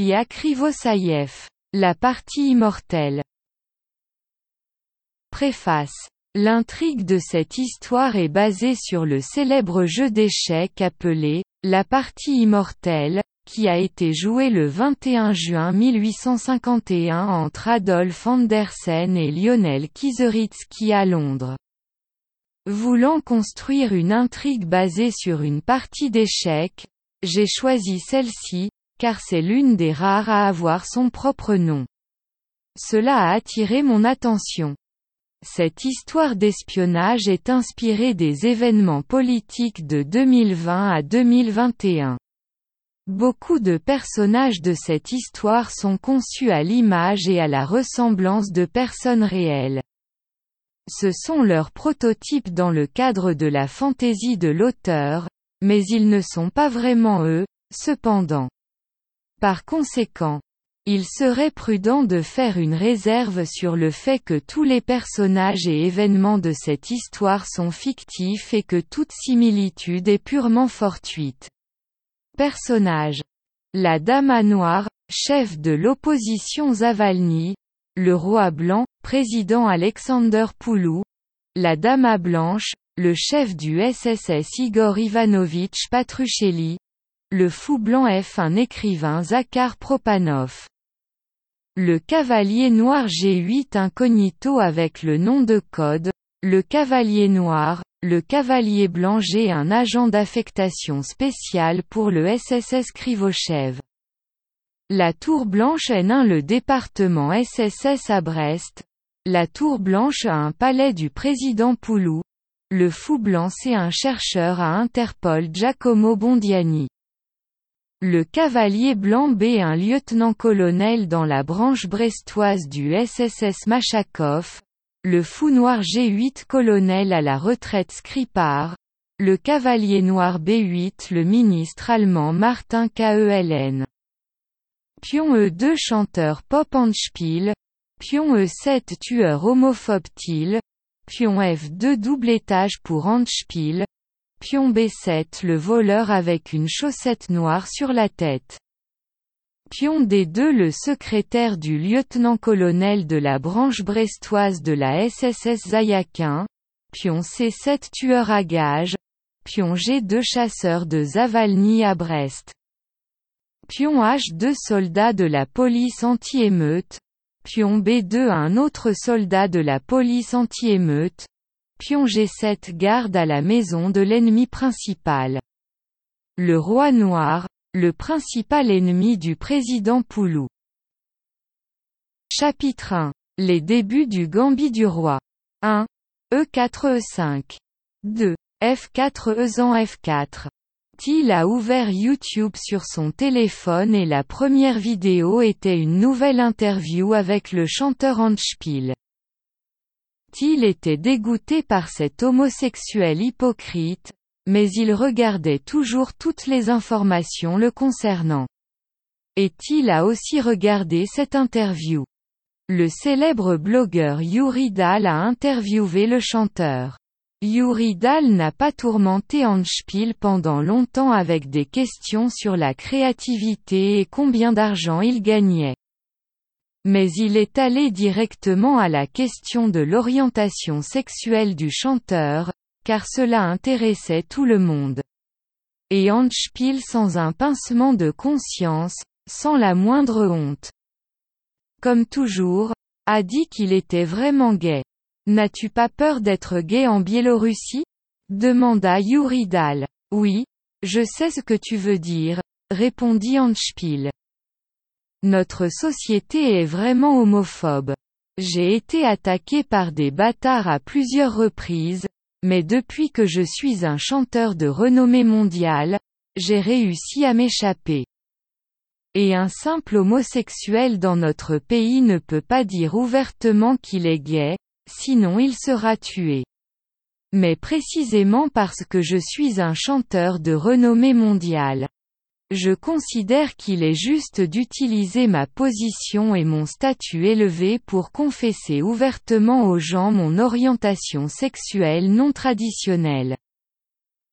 Ilya Krivosaïev. La partie immortelle. Préface. L'intrigue de cette histoire est basée sur le célèbre jeu d'échecs appelé La partie immortelle, qui a été joué le 21 juin 1851 entre Adolf Andersen et Lionel Kizeritsky à Londres. Voulant construire une intrigue basée sur une partie d'échecs, j'ai choisi celle-ci, car c'est l'une des rares à avoir son propre nom. Cela a attiré mon attention. Cette histoire d'espionnage est inspirée des événements politiques de 2020 à 2021. Beaucoup de personnages de cette histoire sont conçus à l'image et à la ressemblance de personnes réelles. Ce sont leurs prototypes dans le cadre de la fantaisie de l'auteur, mais ils ne sont pas vraiment eux, cependant. Par conséquent, il serait prudent de faire une réserve sur le fait que tous les personnages et événements de cette histoire sont fictifs et que toute similitude est purement fortuite. Personnages. La Dame à Noir, chef de l'opposition Zavalny, le roi blanc, président Alexander Poulou, la Dame à Blanche, le chef du SSS Igor Ivanovitch Patruchelli, le fou blanc F un écrivain Zakhar Propanov. Le cavalier noir G8 incognito avec le nom de code, le cavalier noir, le cavalier blanc G un agent d'affectation spéciale pour le SSS Krivochev. La Tour Blanche N1 le département SSS à Brest. La Tour Blanche a un palais du président Poulou. Le fou blanc c'est un chercheur à Interpol Giacomo Bondiani. Le cavalier blanc B un lieutenant-colonel dans la branche brestoise du SSS Machakov, le fou noir G8 colonel à la retraite Skripar, le cavalier noir B8 le ministre allemand Martin Keln. Pion E2 chanteur pop Spiel, Pion E7 tueur homophobe Til, Pion F2 double étage pour Endspiel, Pion B7 le voleur avec une chaussette noire sur la tête. Pion D2 le secrétaire du lieutenant-colonel de la branche brestoise de la SSS Zayakin, Pion C7 tueur à gage, Pion G2 chasseur de Zavalny à Brest. Pion H2 soldat de la police anti-émeute, Pion B2 un autre soldat de la police anti-émeute, Pion G7 garde à la maison de l'ennemi principal. Le roi noir, le principal ennemi du président Poulou. Chapitre 1. Les débuts du Gambit du roi. 1. E4 E5. 2. F4 Ezan F4. Thiel a ouvert YouTube sur son téléphone et la première vidéo était une nouvelle interview avec le chanteur Anspiel. Thiel était dégoûté par cet homosexuel hypocrite, mais il regardait toujours toutes les informations le concernant. Et Thiel a aussi regardé cette interview. Le célèbre blogueur Yuri Dahl a interviewé le chanteur. Yuri Dahl n'a pas tourmenté Anspiel pendant longtemps avec des questions sur la créativité et combien d'argent il gagnait. Mais il est allé directement à la question de l'orientation sexuelle du chanteur, car cela intéressait tout le monde. Et Anspiel sans un pincement de conscience, sans la moindre honte. Comme toujours, a dit qu'il était vraiment gay. N'as-tu pas peur d'être gay en Biélorussie? demanda Yuri Dal. Oui, je sais ce que tu veux dire, répondit Anspiel. Notre société est vraiment homophobe. J'ai été attaqué par des bâtards à plusieurs reprises, mais depuis que je suis un chanteur de renommée mondiale, j'ai réussi à m'échapper. Et un simple homosexuel dans notre pays ne peut pas dire ouvertement qu'il est gay, sinon il sera tué. Mais précisément parce que je suis un chanteur de renommée mondiale. Je considère qu'il est juste d'utiliser ma position et mon statut élevé pour confesser ouvertement aux gens mon orientation sexuelle non traditionnelle.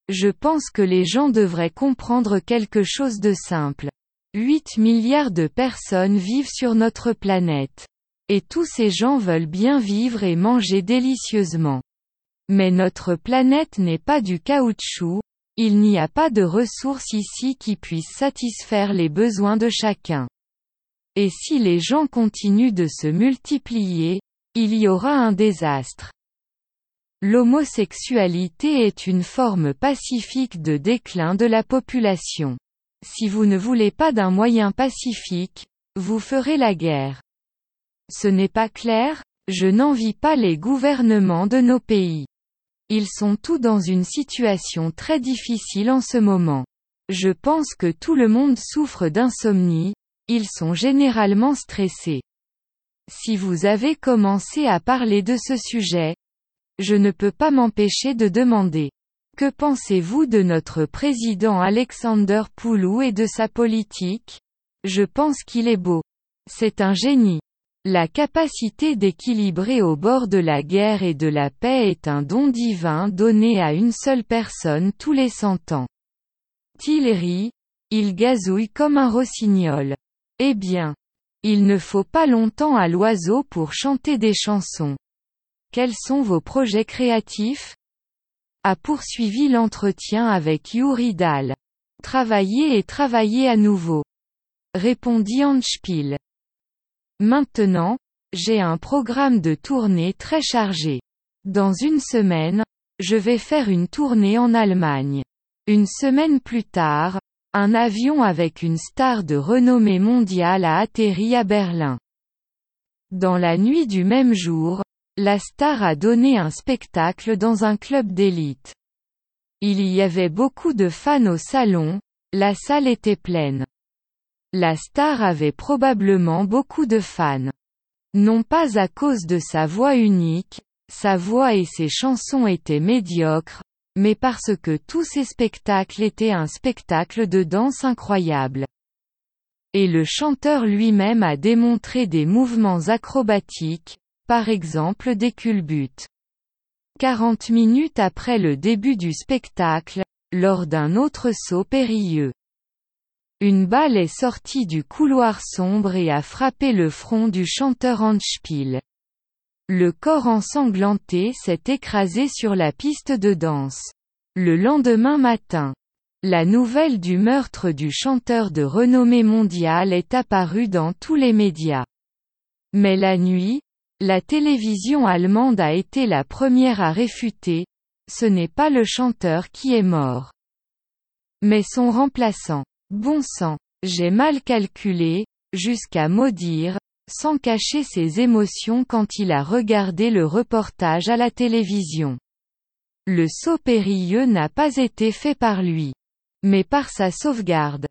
Je pense que les gens devraient comprendre quelque chose de simple. 8 milliards de personnes vivent sur notre planète. Et tous ces gens veulent bien vivre et manger délicieusement. Mais notre planète n'est pas du caoutchouc, il n'y a pas de ressources ici qui puissent satisfaire les besoins de chacun. Et si les gens continuent de se multiplier, il y aura un désastre. L'homosexualité est une forme pacifique de déclin de la population. Si vous ne voulez pas d'un moyen pacifique, vous ferez la guerre. Ce n'est pas clair Je n'envie pas les gouvernements de nos pays. Ils sont tous dans une situation très difficile en ce moment. Je pense que tout le monde souffre d'insomnie, ils sont généralement stressés. Si vous avez commencé à parler de ce sujet, je ne peux pas m'empêcher de demander. Que pensez-vous de notre président Alexander Poulou et de sa politique? Je pense qu'il est beau. C'est un génie. La capacité d'équilibrer au bord de la guerre et de la paix est un don divin donné à une seule personne tous les cent ans. Tillery, il gazouille comme un rossignol. Eh bien. Il ne faut pas longtemps à l'oiseau pour chanter des chansons. Quels sont vos projets créatifs? A poursuivi l'entretien avec Yuri Dahl. Travailler et travailler à nouveau. Répondit Anspiel. Maintenant, j'ai un programme de tournée très chargé. Dans une semaine, je vais faire une tournée en Allemagne. Une semaine plus tard, un avion avec une star de renommée mondiale a atterri à Berlin. Dans la nuit du même jour, la star a donné un spectacle dans un club d'élite. Il y avait beaucoup de fans au salon, la salle était pleine. La star avait probablement beaucoup de fans. Non pas à cause de sa voix unique, sa voix et ses chansons étaient médiocres, mais parce que tous ces spectacles étaient un spectacle de danse incroyable. Et le chanteur lui-même a démontré des mouvements acrobatiques, par exemple des culbutes. 40 minutes après le début du spectacle, lors d'un autre saut périlleux. Une balle est sortie du couloir sombre et a frappé le front du chanteur Handspiel. Le corps ensanglanté s'est écrasé sur la piste de danse. Le lendemain matin, la nouvelle du meurtre du chanteur de renommée mondiale est apparue dans tous les médias. Mais la nuit, la télévision allemande a été la première à réfuter, ce n'est pas le chanteur qui est mort. Mais son remplaçant. Bon sang, j'ai mal calculé, jusqu'à maudire, sans cacher ses émotions quand il a regardé le reportage à la télévision. Le saut périlleux n'a pas été fait par lui. Mais par sa sauvegarde.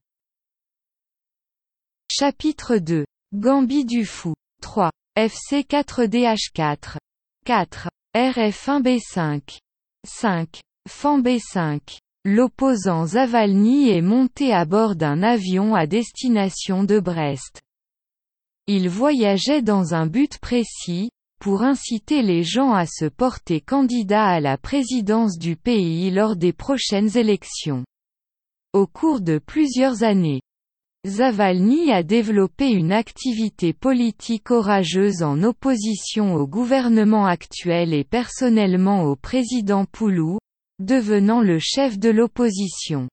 Chapitre 2. Gambie du fou. 3. FC 4DH4. 4. RF1B5. 5. FAN B5. L'opposant Zavalny est monté à bord d'un avion à destination de Brest. Il voyageait dans un but précis, pour inciter les gens à se porter candidat à la présidence du pays lors des prochaines élections. Au cours de plusieurs années, Zavalny a développé une activité politique orageuse en opposition au gouvernement actuel et personnellement au président Poulou, devenant le chef de l'opposition.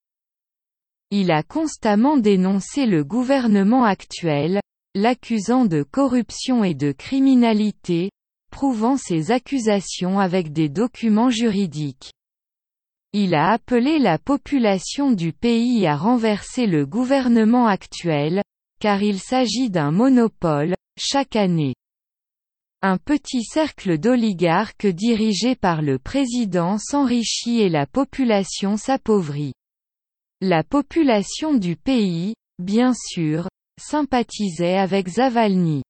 Il a constamment dénoncé le gouvernement actuel, l'accusant de corruption et de criminalité, prouvant ses accusations avec des documents juridiques. Il a appelé la population du pays à renverser le gouvernement actuel, car il s'agit d'un monopole, chaque année. Un petit cercle d'oligarques dirigé par le président s'enrichit et la population s'appauvrit. La population du pays, bien sûr, sympathisait avec Zavalny.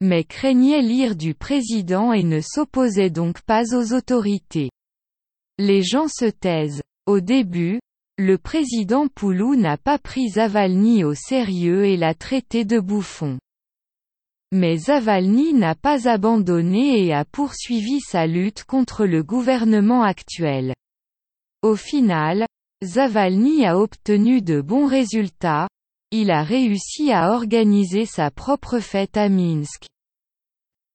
Mais craignait l'ire du président et ne s'opposait donc pas aux autorités. Les gens se taisent. Au début, le président Poulou n'a pas pris Zavalny au sérieux et l'a traité de bouffon. Mais Zavalny n'a pas abandonné et a poursuivi sa lutte contre le gouvernement actuel. Au final, Zavalny a obtenu de bons résultats, il a réussi à organiser sa propre fête à Minsk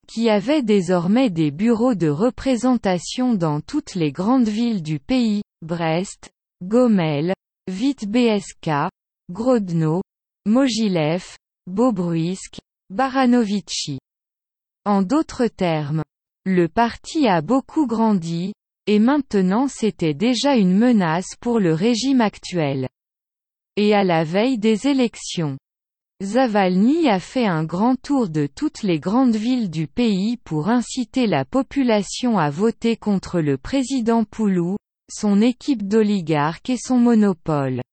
qui avait désormais des bureaux de représentation dans toutes les grandes villes du pays, Brest, Gomel, Vitebsk, Grodno, Mogilev, Bobruisk, Baranovichi. En d'autres termes, le parti a beaucoup grandi, et maintenant c'était déjà une menace pour le régime actuel. Et à la veille des élections. Zavalny a fait un grand tour de toutes les grandes villes du pays pour inciter la population à voter contre le président Poulou, son équipe d'oligarques et son monopole.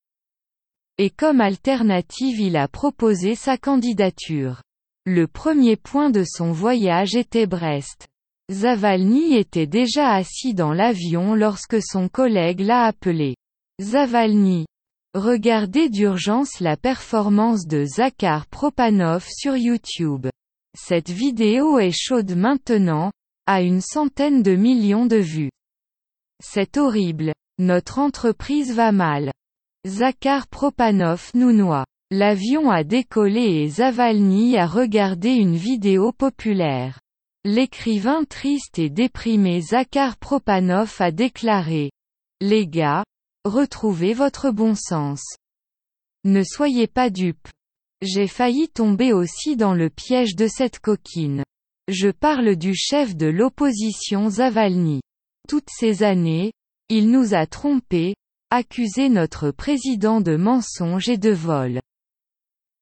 Et comme alternative il a proposé sa candidature. Le premier point de son voyage était Brest. Zavalny était déjà assis dans l'avion lorsque son collègue l'a appelé. Zavalny, Regardez d'urgence la performance de Zakhar Propanov sur YouTube. Cette vidéo est chaude maintenant, à une centaine de millions de vues. C'est horrible. Notre entreprise va mal. Zakhar Propanov nous noie. L'avion a décollé et Zavalny a regardé une vidéo populaire. L'écrivain triste et déprimé Zakhar Propanov a déclaré. Les gars, Retrouvez votre bon sens. Ne soyez pas dupes. J'ai failli tomber aussi dans le piège de cette coquine. Je parle du chef de l'opposition Zavalny. Toutes ces années, il nous a trompés, accusé notre président de mensonge et de vol.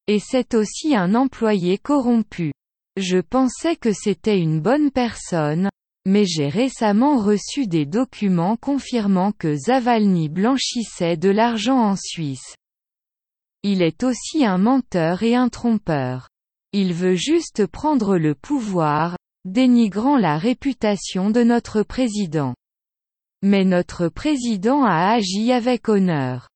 Et c'est aussi un employé corrompu. Je pensais que c'était une bonne personne, mais j'ai récemment reçu des documents confirmant que Zavalny blanchissait de l'argent en Suisse. Il est aussi un menteur et un trompeur. Il veut juste prendre le pouvoir, dénigrant la réputation de notre président. Mais notre président a agi avec honneur.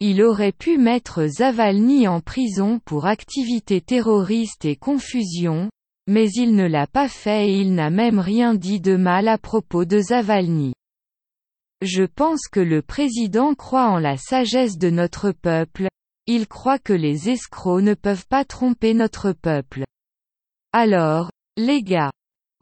Il aurait pu mettre Zavalny en prison pour activité terroriste et confusion, mais il ne l'a pas fait et il n'a même rien dit de mal à propos de Zavalny. Je pense que le président croit en la sagesse de notre peuple, il croit que les escrocs ne peuvent pas tromper notre peuple. Alors, les gars,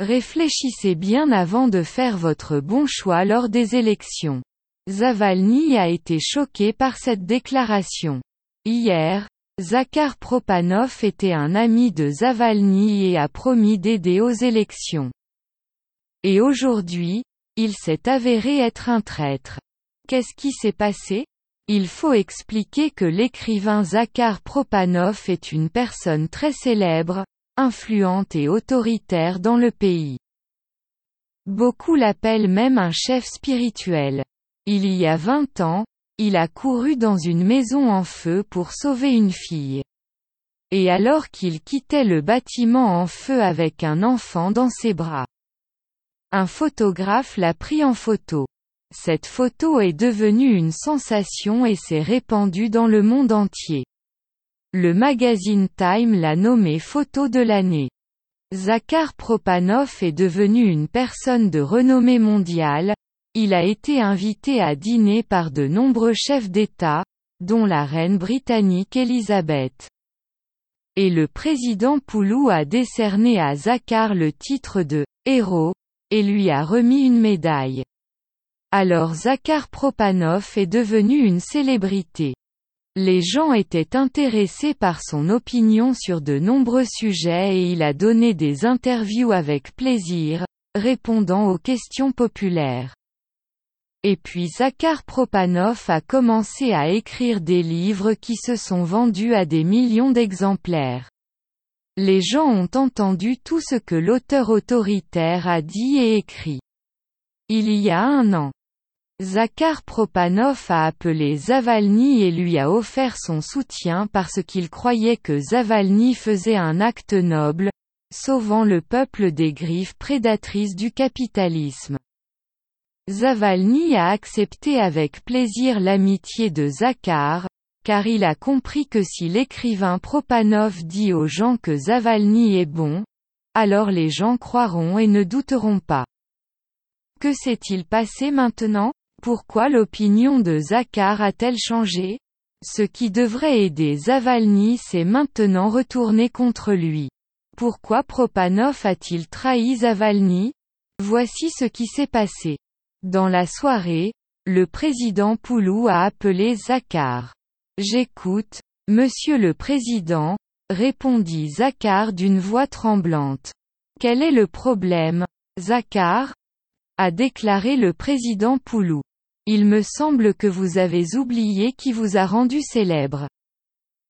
réfléchissez bien avant de faire votre bon choix lors des élections. Zavalny a été choqué par cette déclaration. Hier, Zakhar Propanov était un ami de Zavalny et a promis d'aider aux élections. Et aujourd'hui, il s'est avéré être un traître. Qu'est-ce qui s'est passé? Il faut expliquer que l'écrivain Zakhar Propanov est une personne très célèbre, influente et autoritaire dans le pays. Beaucoup l'appellent même un chef spirituel. Il y a 20 ans, il a couru dans une maison en feu pour sauver une fille. Et alors qu'il quittait le bâtiment en feu avec un enfant dans ses bras. Un photographe l'a pris en photo. Cette photo est devenue une sensation et s'est répandue dans le monde entier. Le magazine Time l'a nommé photo de l'année. Zakhar Propanov est devenu une personne de renommée mondiale, il a été invité à dîner par de nombreux chefs d'État, dont la reine britannique Elizabeth. Et le président Poulou a décerné à Zakhar le titre de héros, et lui a remis une médaille. Alors Zakhar Propanov est devenu une célébrité. Les gens étaient intéressés par son opinion sur de nombreux sujets et il a donné des interviews avec plaisir, répondant aux questions populaires. Et puis Zakhar Propanov a commencé à écrire des livres qui se sont vendus à des millions d'exemplaires. Les gens ont entendu tout ce que l'auteur autoritaire a dit et écrit. Il y a un an. Zakhar Propanov a appelé Zavalny et lui a offert son soutien parce qu'il croyait que Zavalny faisait un acte noble, sauvant le peuple des griffes prédatrices du capitalisme. Zavalny a accepté avec plaisir l'amitié de Zakhar, car il a compris que si l'écrivain Propanov dit aux gens que Zavalny est bon, alors les gens croiront et ne douteront pas. Que s'est-il passé maintenant? Pourquoi l'opinion de Zakhar a-t-elle changé? Ce qui devrait aider Zavalny s'est maintenant retourné contre lui. Pourquoi Propanov a-t-il trahi Zavalny Voici ce qui s'est passé. Dans la soirée, le président Poulou a appelé Zakhar. J'écoute, monsieur le président, répondit Zakhar d'une voix tremblante. Quel est le problème, Zakhar? a déclaré le président Poulou. Il me semble que vous avez oublié qui vous a rendu célèbre.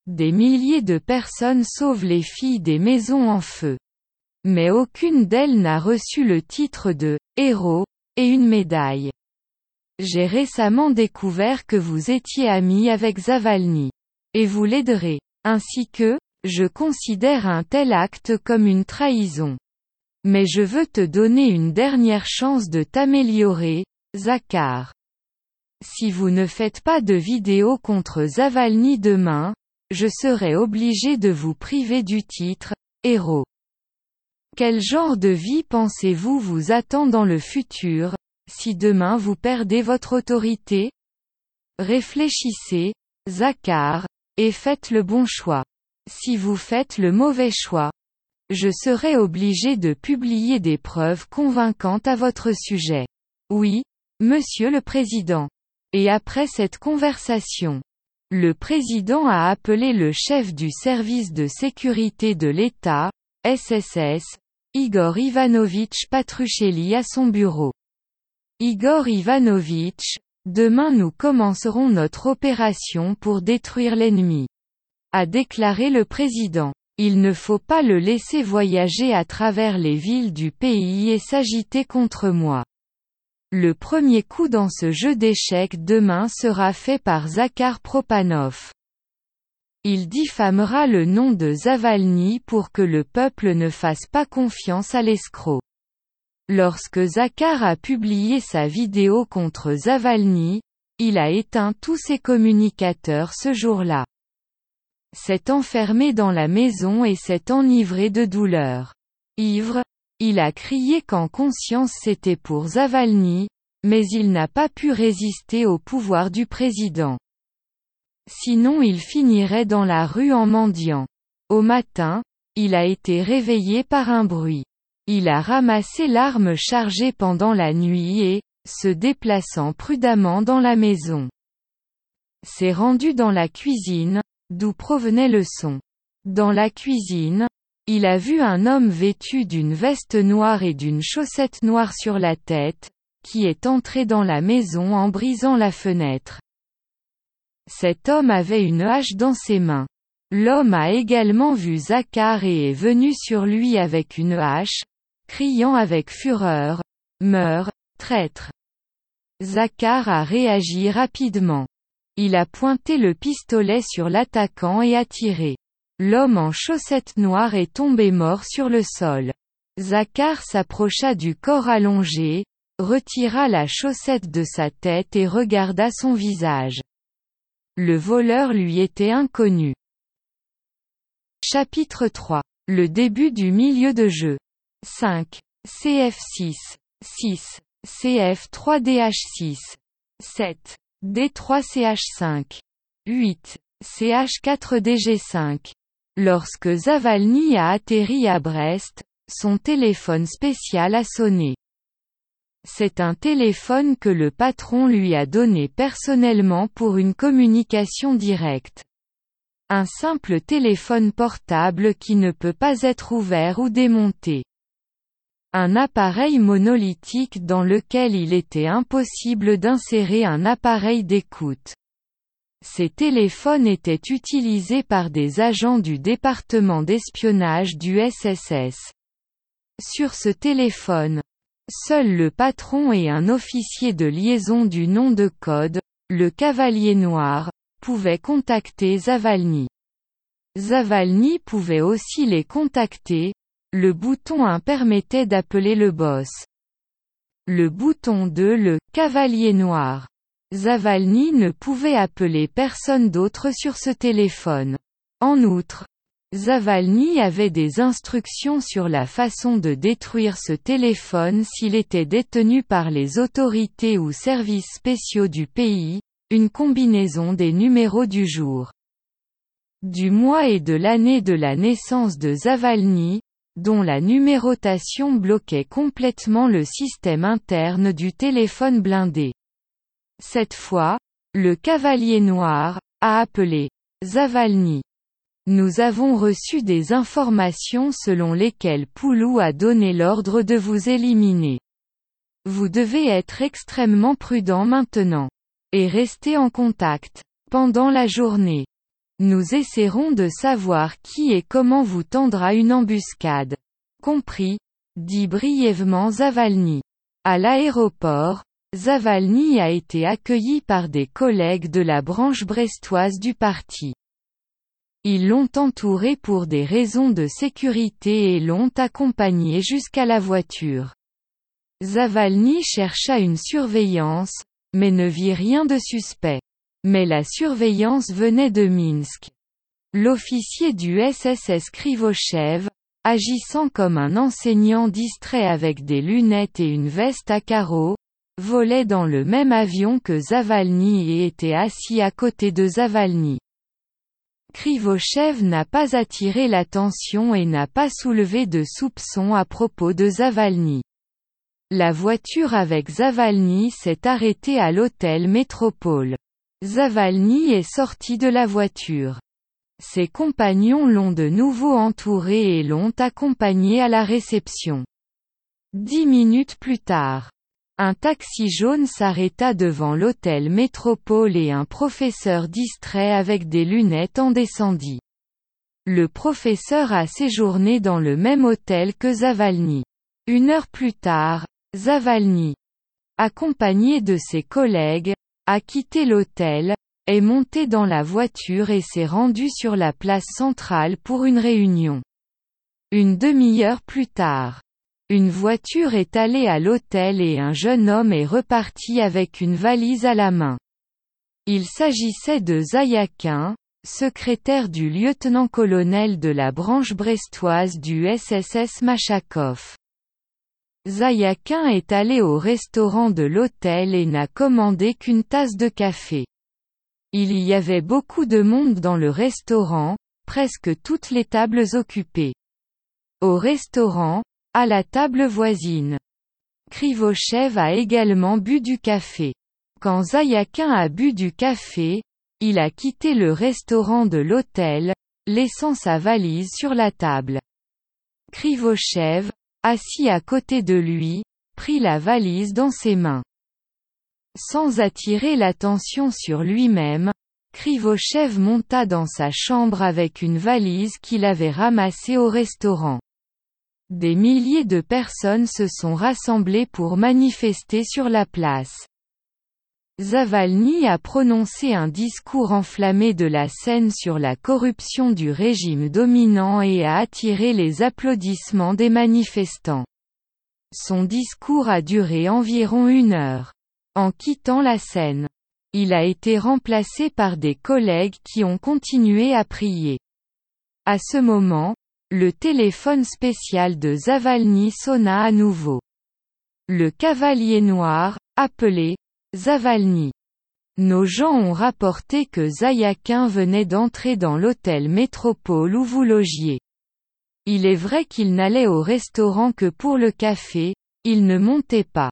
Des milliers de personnes sauvent les filles des maisons en feu. Mais aucune d'elles n'a reçu le titre de héros et une médaille. J'ai récemment découvert que vous étiez ami avec Zavalny. Et vous l'aiderez. Ainsi que, je considère un tel acte comme une trahison. Mais je veux te donner une dernière chance de t'améliorer, Zakhar. Si vous ne faites pas de vidéo contre Zavalny demain, je serai obligé de vous priver du titre, héros. Quel genre de vie pensez-vous vous attend dans le futur, si demain vous perdez votre autorité? Réfléchissez, Zakhar, et faites le bon choix. Si vous faites le mauvais choix, je serai obligé de publier des preuves convaincantes à votre sujet. Oui, Monsieur le Président. Et après cette conversation, le président a appelé le chef du service de sécurité de l'État, SSS, Igor Ivanovitch Patruchelli à son bureau. Igor Ivanovitch, demain nous commencerons notre opération pour détruire l'ennemi. A déclaré le président. Il ne faut pas le laisser voyager à travers les villes du pays et s'agiter contre moi. Le premier coup dans ce jeu d'échecs demain sera fait par Zakhar Propanov. Il diffamera le nom de Zavalny pour que le peuple ne fasse pas confiance à l'escroc. Lorsque Zakhar a publié sa vidéo contre Zavalny, il a éteint tous ses communicateurs ce jour-là. S'est enfermé dans la maison et s'est enivré de douleur. Ivre, il a crié qu'en conscience c'était pour Zavalny, mais il n'a pas pu résister au pouvoir du président. Sinon il finirait dans la rue en mendiant. Au matin, il a été réveillé par un bruit. Il a ramassé l'arme chargée pendant la nuit et, se déplaçant prudemment dans la maison, s'est rendu dans la cuisine, d'où provenait le son. Dans la cuisine, il a vu un homme vêtu d'une veste noire et d'une chaussette noire sur la tête, qui est entré dans la maison en brisant la fenêtre. Cet homme avait une hache dans ses mains. L'homme a également vu Zakhar et est venu sur lui avec une hache, criant avec fureur, Meurs, traître. Zakhar a réagi rapidement. Il a pointé le pistolet sur l'attaquant et a tiré. L'homme en chaussettes noires est tombé mort sur le sol. Zakhar s'approcha du corps allongé, retira la chaussette de sa tête et regarda son visage. Le voleur lui était inconnu. Chapitre 3. Le début du milieu de jeu. 5. CF6. 6. CF3DH6. 7. D3CH5. 8. CH4DG5. Lorsque Zavalny a atterri à Brest, son téléphone spécial a sonné. C'est un téléphone que le patron lui a donné personnellement pour une communication directe. Un simple téléphone portable qui ne peut pas être ouvert ou démonté. Un appareil monolithique dans lequel il était impossible d'insérer un appareil d'écoute. Ces téléphones étaient utilisés par des agents du département d'espionnage du SSS. Sur ce téléphone, seul le patron et un officier de liaison du nom de code, le Cavalier Noir, pouvaient contacter Zavalny. Zavalny pouvait aussi les contacter, le bouton 1 permettait d'appeler le boss. Le bouton 2 le Cavalier Noir. Zavalny ne pouvait appeler personne d'autre sur ce téléphone. En outre, Zavalny avait des instructions sur la façon de détruire ce téléphone s'il était détenu par les autorités ou services spéciaux du pays, une combinaison des numéros du jour, du mois et de l'année de la naissance de Zavalny, dont la numérotation bloquait complètement le système interne du téléphone blindé. Cette fois, le cavalier noir, a appelé Zavalny. Nous avons reçu des informations selon lesquelles Poulou a donné l'ordre de vous éliminer. Vous devez être extrêmement prudent maintenant. Et rester en contact. Pendant la journée. Nous essaierons de savoir qui et comment vous tendra une embuscade. Compris, dit brièvement Zavalny. À l'aéroport, Zavalny a été accueilli par des collègues de la branche brestoise du parti. Ils l'ont entouré pour des raisons de sécurité et l'ont accompagné jusqu'à la voiture. Zavalny chercha une surveillance, mais ne vit rien de suspect. Mais la surveillance venait de Minsk. L'officier du SSS Krivochev, agissant comme un enseignant distrait avec des lunettes et une veste à carreaux, volait dans le même avion que Zavalny et était assis à côté de Zavalny. Krivochev n'a pas attiré l'attention et n'a pas soulevé de soupçons à propos de Zavalny. La voiture avec Zavalny s'est arrêtée à l'hôtel Métropole. Zavalny est sorti de la voiture. Ses compagnons l'ont de nouveau entouré et l'ont accompagné à la réception. Dix minutes plus tard, un taxi jaune s'arrêta devant l'hôtel Métropole et un professeur distrait avec des lunettes en descendit. Le professeur a séjourné dans le même hôtel que Zavalny. Une heure plus tard, Zavalny, accompagné de ses collègues, a quitté l'hôtel, est monté dans la voiture et s'est rendu sur la place centrale pour une réunion. Une demi-heure plus tard, une voiture est allée à l'hôtel et un jeune homme est reparti avec une valise à la main. Il s'agissait de Zayakin, secrétaire du lieutenant-colonel de la branche brestoise du SSS Machakov. Zayakin est allé au restaurant de l'hôtel et n'a commandé qu'une tasse de café. Il y avait beaucoup de monde dans le restaurant, presque toutes les tables occupées. Au restaurant, à la table voisine. Krivochev a également bu du café. Quand Zayakin a bu du café, il a quitté le restaurant de l'hôtel, laissant sa valise sur la table. Krivochev, assis à côté de lui, prit la valise dans ses mains. Sans attirer l'attention sur lui-même, Krivochev monta dans sa chambre avec une valise qu'il avait ramassée au restaurant. Des milliers de personnes se sont rassemblées pour manifester sur la place. Zavalny a prononcé un discours enflammé de la scène sur la corruption du régime dominant et a attiré les applaudissements des manifestants. Son discours a duré environ une heure. En quittant la scène, il a été remplacé par des collègues qui ont continué à prier. À ce moment, le téléphone spécial de Zavalny sonna à nouveau. Le cavalier noir, appelé Zavalny. Nos gens ont rapporté que Zayakin venait d'entrer dans l'hôtel Métropole où vous logiez. Il est vrai qu'il n'allait au restaurant que pour le café, il ne montait pas.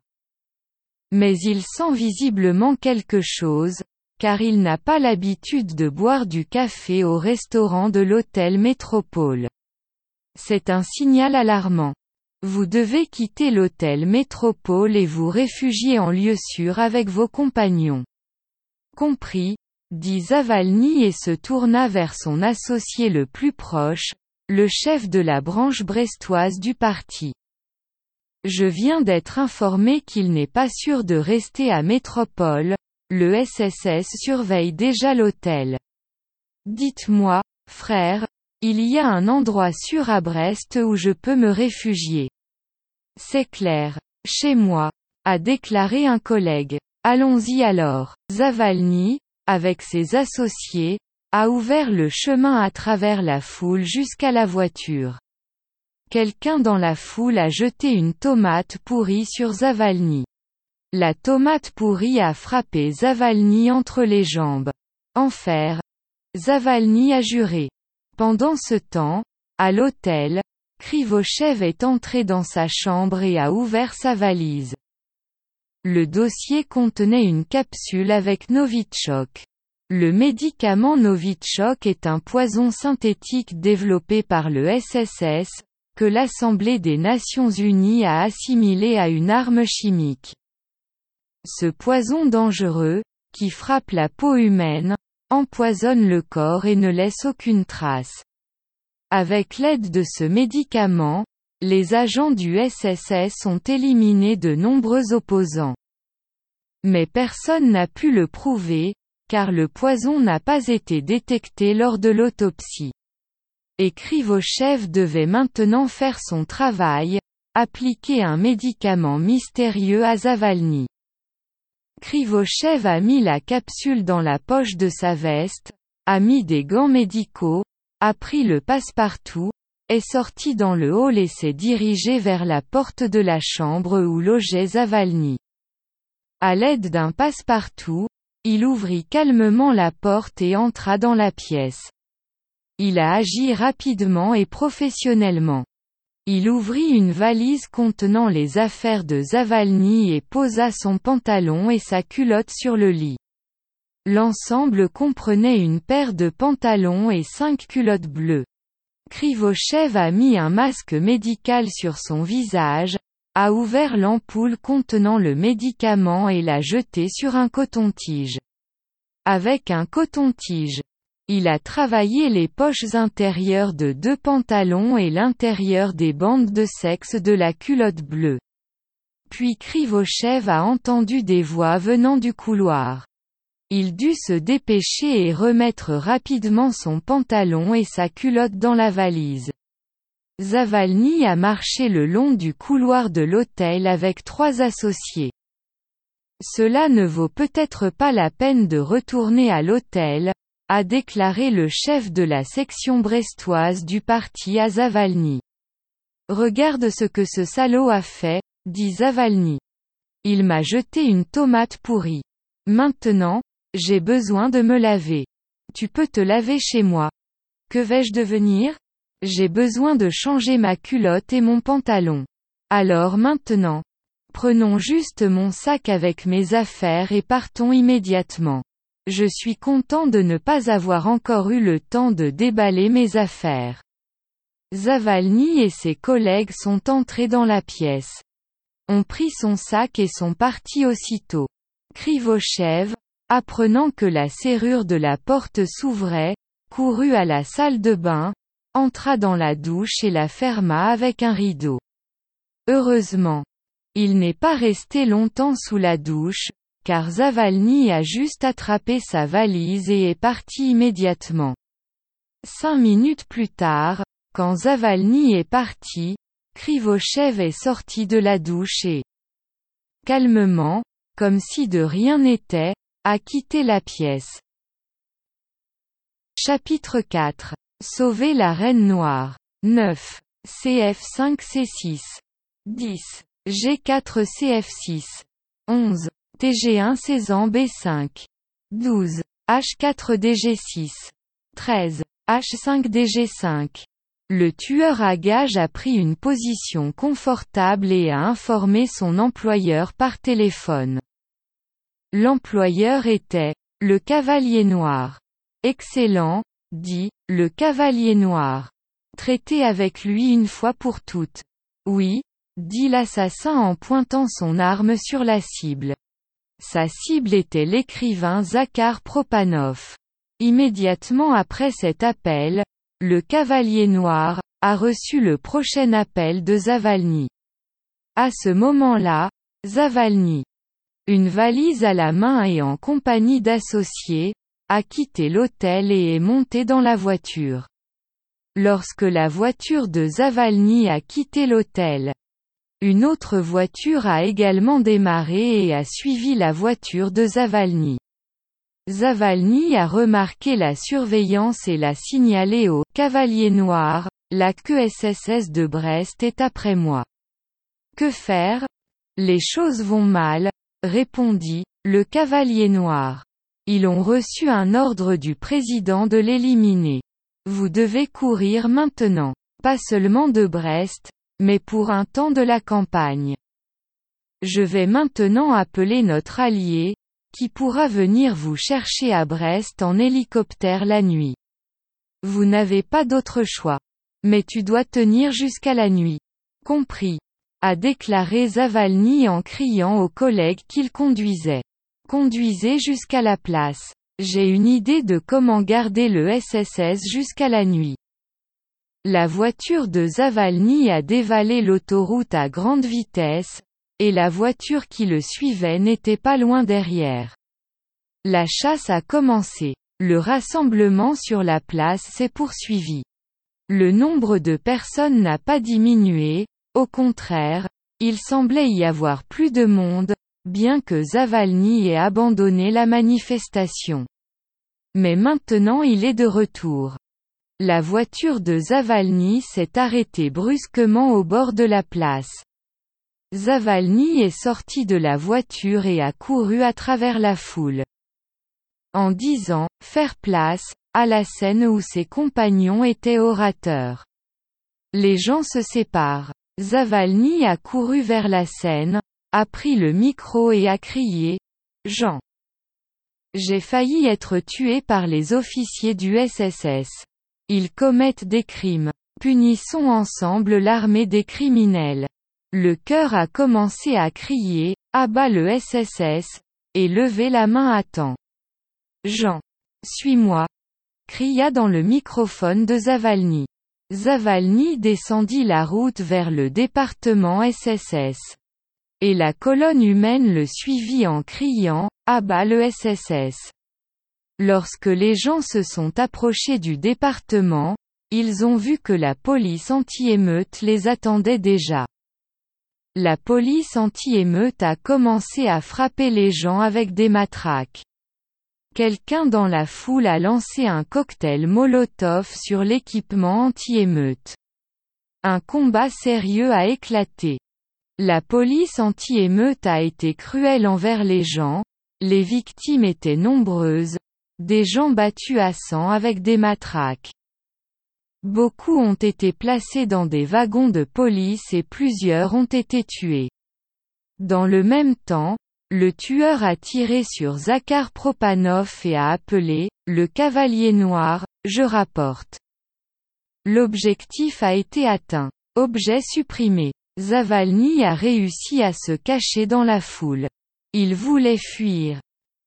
Mais il sent visiblement quelque chose, car il n'a pas l'habitude de boire du café au restaurant de l'hôtel Métropole. C'est un signal alarmant. Vous devez quitter l'hôtel Métropole et vous réfugier en lieu sûr avec vos compagnons. Compris, dit Zavalny et se tourna vers son associé le plus proche, le chef de la branche brestoise du parti. Je viens d'être informé qu'il n'est pas sûr de rester à Métropole, le SSS surveille déjà l'hôtel. Dites-moi, frère, il y a un endroit sûr à Brest où je peux me réfugier. C'est clair. Chez moi. A déclaré un collègue. Allons-y alors. Zavalny, avec ses associés, a ouvert le chemin à travers la foule jusqu'à la voiture. Quelqu'un dans la foule a jeté une tomate pourrie sur Zavalny. La tomate pourrie a frappé Zavalny entre les jambes. Enfer. Zavalny a juré. Pendant ce temps, à l'hôtel, Krivochev est entré dans sa chambre et a ouvert sa valise. Le dossier contenait une capsule avec Novichok. Le médicament Novichok est un poison synthétique développé par le SSS, que l'Assemblée des Nations Unies a assimilé à une arme chimique. Ce poison dangereux, qui frappe la peau humaine, empoisonne le corps et ne laisse aucune trace. Avec l'aide de ce médicament, les agents du SSS ont éliminé de nombreux opposants. Mais personne n'a pu le prouver, car le poison n'a pas été détecté lors de l'autopsie. Et Krivochev devait maintenant faire son travail, appliquer un médicament mystérieux à Zavalny. Krivochev a mis la capsule dans la poche de sa veste, a mis des gants médicaux, a pris le passe-partout, est sorti dans le hall et s'est dirigé vers la porte de la chambre où logeait Zavalny. À l'aide d'un passe-partout, il ouvrit calmement la porte et entra dans la pièce. Il a agi rapidement et professionnellement. Il ouvrit une valise contenant les affaires de Zavalny et posa son pantalon et sa culotte sur le lit. L'ensemble comprenait une paire de pantalons et cinq culottes bleues. Krivochev a mis un masque médical sur son visage, a ouvert l'ampoule contenant le médicament et l'a jeté sur un coton-tige. Avec un coton-tige. Il a travaillé les poches intérieures de deux pantalons et l'intérieur des bandes de sexe de la culotte bleue. Puis Krivochev a entendu des voix venant du couloir. Il dut se dépêcher et remettre rapidement son pantalon et sa culotte dans la valise. Zavalny a marché le long du couloir de l'hôtel avec trois associés. Cela ne vaut peut-être pas la peine de retourner à l'hôtel, a déclaré le chef de la section brestoise du parti à Zavalny. Regarde ce que ce salaud a fait, dit Zavalny. Il m'a jeté une tomate pourrie. Maintenant, j'ai besoin de me laver. Tu peux te laver chez moi. Que vais-je devenir? J'ai besoin de changer ma culotte et mon pantalon. Alors maintenant. Prenons juste mon sac avec mes affaires et partons immédiatement. Je suis content de ne pas avoir encore eu le temps de déballer mes affaires. Zavalny et ses collègues sont entrés dans la pièce. On prit son sac et sont partis aussitôt. Krivochev, apprenant que la serrure de la porte s'ouvrait, courut à la salle de bain, entra dans la douche et la ferma avec un rideau. Heureusement. Il n'est pas resté longtemps sous la douche, car Zavalny a juste attrapé sa valise et est parti immédiatement. Cinq minutes plus tard, quand Zavalny est parti, Krivochev est sorti de la douche et calmement, comme si de rien n'était, a quitté la pièce. Chapitre 4. Sauver la Reine Noire. 9. CF5C6. 10. G4 CF6. 11. TG1 Cézanne B5. 12. H4 DG6. 13. H5 DG5. Le tueur à gage a pris une position confortable et a informé son employeur par téléphone. L'employeur était le cavalier noir. Excellent, dit le cavalier noir. Traitez avec lui une fois pour toutes. Oui, dit l'assassin en pointant son arme sur la cible. Sa cible était l'écrivain Zakhar Propanov. Immédiatement après cet appel, le cavalier noir, a reçu le prochain appel de Zavalny. À ce moment-là, Zavalny, une valise à la main et en compagnie d'associés, a quitté l'hôtel et est monté dans la voiture. Lorsque la voiture de Zavalny a quitté l'hôtel, une autre voiture a également démarré et a suivi la voiture de Zavalny. Zavalny a remarqué la surveillance et l'a signalé au Cavalier Noir, la QSSS de Brest est après moi. Que faire? Les choses vont mal, répondit, le cavalier noir. Ils ont reçu un ordre du président de l'éliminer. Vous devez courir maintenant. Pas seulement de Brest, mais pour un temps de la campagne. Je vais maintenant appeler notre allié, qui pourra venir vous chercher à Brest en hélicoptère la nuit. Vous n'avez pas d'autre choix. Mais tu dois tenir jusqu'à la nuit. Compris. A déclaré Zavalny en criant aux collègues qu'il conduisait. Conduisez jusqu'à la place. J'ai une idée de comment garder le SSS jusqu'à la nuit. La voiture de Zavalny a dévalé l'autoroute à grande vitesse, et la voiture qui le suivait n'était pas loin derrière. La chasse a commencé. Le rassemblement sur la place s'est poursuivi. Le nombre de personnes n'a pas diminué, au contraire, il semblait y avoir plus de monde, bien que Zavalny ait abandonné la manifestation. Mais maintenant il est de retour. La voiture de Zavalny s'est arrêtée brusquement au bord de la place. Zavalny est sorti de la voiture et a couru à travers la foule. En disant, faire place, à la scène où ses compagnons étaient orateurs. Les gens se séparent. Zavalny a couru vers la scène, a pris le micro et a crié, Jean. J'ai failli être tué par les officiers du SSS. Ils commettent des crimes. Punissons ensemble l'armée des criminels. Le cœur a commencé à crier, abat le SSS, et lever la main à temps. Jean. Suis-moi. cria dans le microphone de Zavalny. Zavalny descendit la route vers le département SSS. Et la colonne humaine le suivit en criant, abat le SSS. Lorsque les gens se sont approchés du département, ils ont vu que la police anti-émeute les attendait déjà. La police anti-émeute a commencé à frapper les gens avec des matraques. Quelqu'un dans la foule a lancé un cocktail Molotov sur l'équipement anti-émeute. Un combat sérieux a éclaté. La police anti-émeute a été cruelle envers les gens, les victimes étaient nombreuses, des gens battus à sang avec des matraques. Beaucoup ont été placés dans des wagons de police et plusieurs ont été tués. Dans le même temps, le tueur a tiré sur Zakhar Propanov et a appelé, le cavalier noir, je rapporte. L'objectif a été atteint. Objet supprimé. Zavalny a réussi à se cacher dans la foule. Il voulait fuir.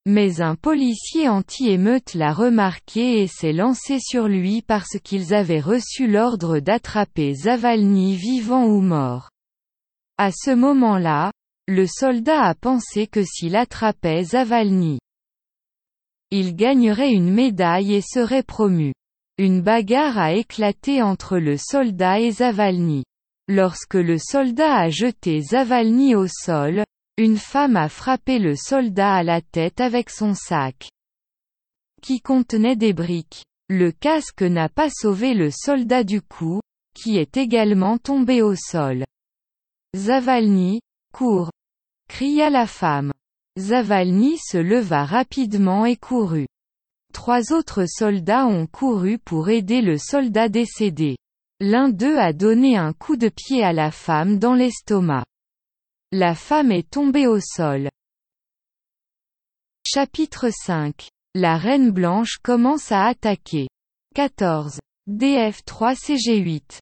Mais un policier anti-émeute l'a remarqué et s'est lancé sur lui parce qu'ils avaient reçu l'ordre d'attraper Zavalny vivant ou mort. À ce moment-là, le soldat a pensé que s'il attrapait Zavalny, il gagnerait une médaille et serait promu. Une bagarre a éclaté entre le soldat et Zavalny. Lorsque le soldat a jeté Zavalny au sol, une femme a frappé le soldat à la tête avec son sac qui contenait des briques. Le casque n'a pas sauvé le soldat du coup, qui est également tombé au sol. Zavalny, cours cria la femme. Zavalny se leva rapidement et courut. Trois autres soldats ont couru pour aider le soldat décédé. L'un d'eux a donné un coup de pied à la femme dans l'estomac. La femme est tombée au sol. Chapitre 5. La Reine Blanche commence à attaquer. 14. DF3 CG8.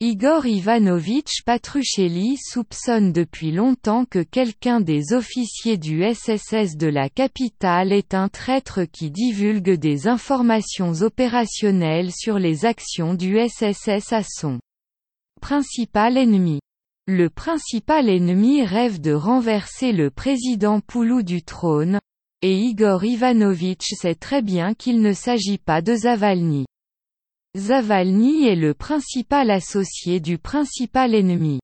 Igor Ivanovitch Patruchelli soupçonne depuis longtemps que quelqu'un des officiers du SSS de la capitale est un traître qui divulgue des informations opérationnelles sur les actions du SSS à son principal ennemi. Le principal ennemi rêve de renverser le président Poulou du trône, et Igor Ivanovitch sait très bien qu'il ne s'agit pas de Zavalny. Zavalny est le principal associé du principal ennemi,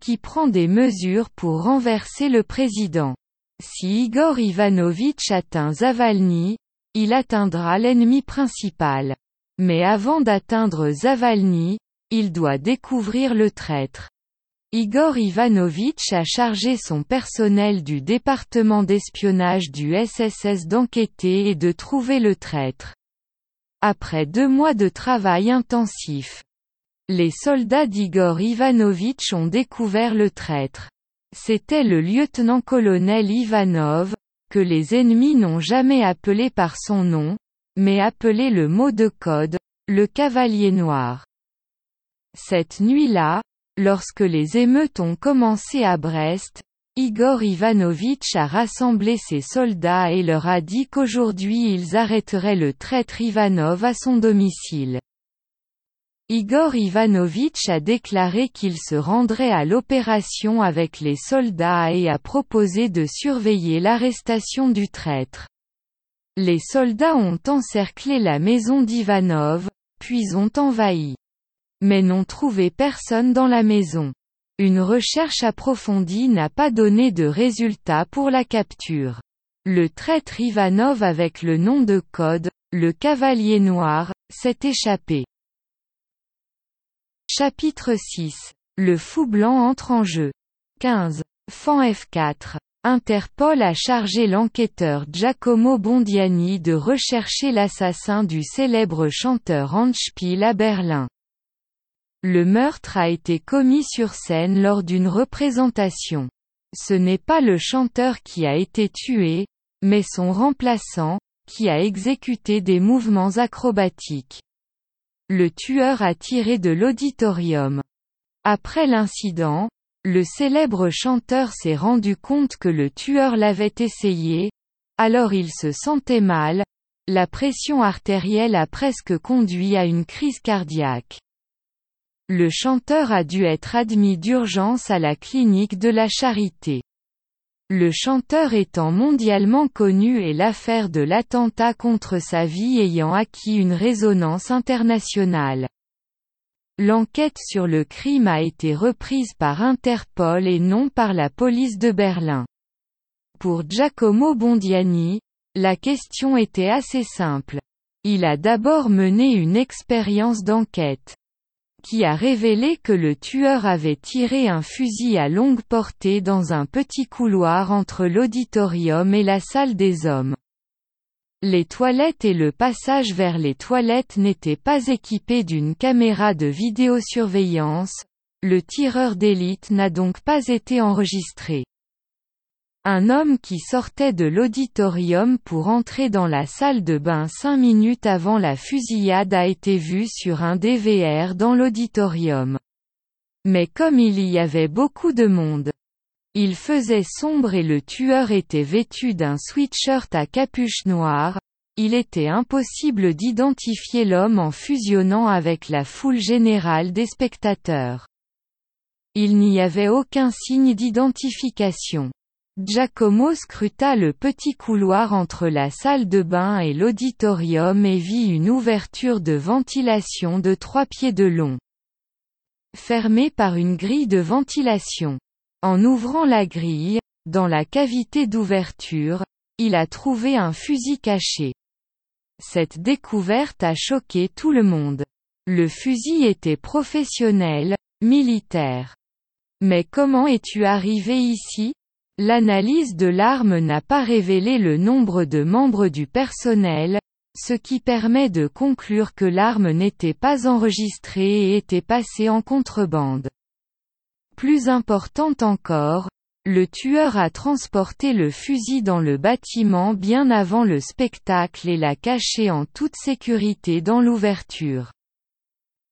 qui prend des mesures pour renverser le président. Si Igor Ivanovitch atteint Zavalny, il atteindra l'ennemi principal. Mais avant d'atteindre Zavalny, il doit découvrir le traître. Igor Ivanovitch a chargé son personnel du département d'espionnage du SSS d'enquêter et de trouver le traître. Après deux mois de travail intensif, les soldats d'Igor Ivanovitch ont découvert le traître. C'était le lieutenant-colonel Ivanov, que les ennemis n'ont jamais appelé par son nom, mais appelé le mot de code, le cavalier noir. Cette nuit-là, lorsque les émeutes ont commencé à Brest, Igor Ivanovitch a rassemblé ses soldats et leur a dit qu'aujourd'hui ils arrêteraient le traître Ivanov à son domicile. Igor Ivanovitch a déclaré qu'il se rendrait à l'opération avec les soldats et a proposé de surveiller l'arrestation du traître. Les soldats ont encerclé la maison d'Ivanov, puis ont envahi. Mais n'ont trouvé personne dans la maison. Une recherche approfondie n'a pas donné de résultat pour la capture. Le traître Ivanov avec le nom de code, le Cavalier Noir, s'est échappé. Chapitre 6. Le fou blanc entre en jeu. 15. Fan F4. Interpol a chargé l'enquêteur Giacomo Bondiani de rechercher l'assassin du célèbre chanteur Handspiel à Berlin. Le meurtre a été commis sur scène lors d'une représentation. Ce n'est pas le chanteur qui a été tué, mais son remplaçant, qui a exécuté des mouvements acrobatiques. Le tueur a tiré de l'auditorium. Après l'incident, le célèbre chanteur s'est rendu compte que le tueur l'avait essayé, alors il se sentait mal, la pression artérielle a presque conduit à une crise cardiaque. Le chanteur a dû être admis d'urgence à la clinique de la Charité. Le chanteur étant mondialement connu et l'affaire de l'attentat contre sa vie ayant acquis une résonance internationale. L'enquête sur le crime a été reprise par Interpol et non par la police de Berlin. Pour Giacomo Bondiani, la question était assez simple. Il a d'abord mené une expérience d'enquête qui a révélé que le tueur avait tiré un fusil à longue portée dans un petit couloir entre l'auditorium et la salle des hommes. Les toilettes et le passage vers les toilettes n'étaient pas équipés d'une caméra de vidéosurveillance, le tireur d'élite n'a donc pas été enregistré. Un homme qui sortait de l'auditorium pour entrer dans la salle de bain cinq minutes avant la fusillade a été vu sur un DVR dans l'auditorium. Mais comme il y avait beaucoup de monde, il faisait sombre et le tueur était vêtu d'un sweatshirt à capuche noire, il était impossible d'identifier l'homme en fusionnant avec la foule générale des spectateurs. Il n'y avait aucun signe d'identification. Giacomo scruta le petit couloir entre la salle de bain et l'auditorium et vit une ouverture de ventilation de trois pieds de long. Fermée par une grille de ventilation. En ouvrant la grille, dans la cavité d'ouverture, il a trouvé un fusil caché. Cette découverte a choqué tout le monde. Le fusil était professionnel, militaire. Mais comment es-tu arrivé ici? L'analyse de l'arme n'a pas révélé le nombre de membres du personnel, ce qui permet de conclure que l'arme n'était pas enregistrée et était passée en contrebande. Plus important encore, le tueur a transporté le fusil dans le bâtiment bien avant le spectacle et l'a caché en toute sécurité dans l'ouverture.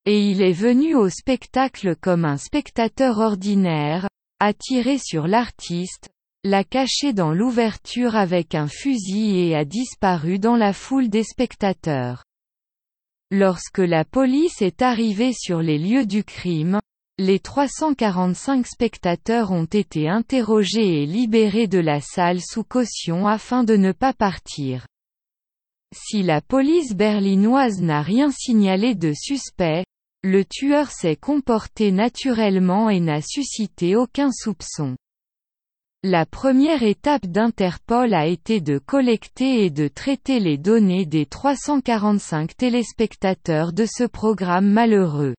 Et il est venu au spectacle comme un spectateur ordinaire, a tiré sur l'artiste, l'a caché dans l'ouverture avec un fusil et a disparu dans la foule des spectateurs. Lorsque la police est arrivée sur les lieux du crime, les 345 spectateurs ont été interrogés et libérés de la salle sous caution afin de ne pas partir. Si la police berlinoise n'a rien signalé de suspect, le tueur s'est comporté naturellement et n'a suscité aucun soupçon. La première étape d'Interpol a été de collecter et de traiter les données des 345 téléspectateurs de ce programme malheureux.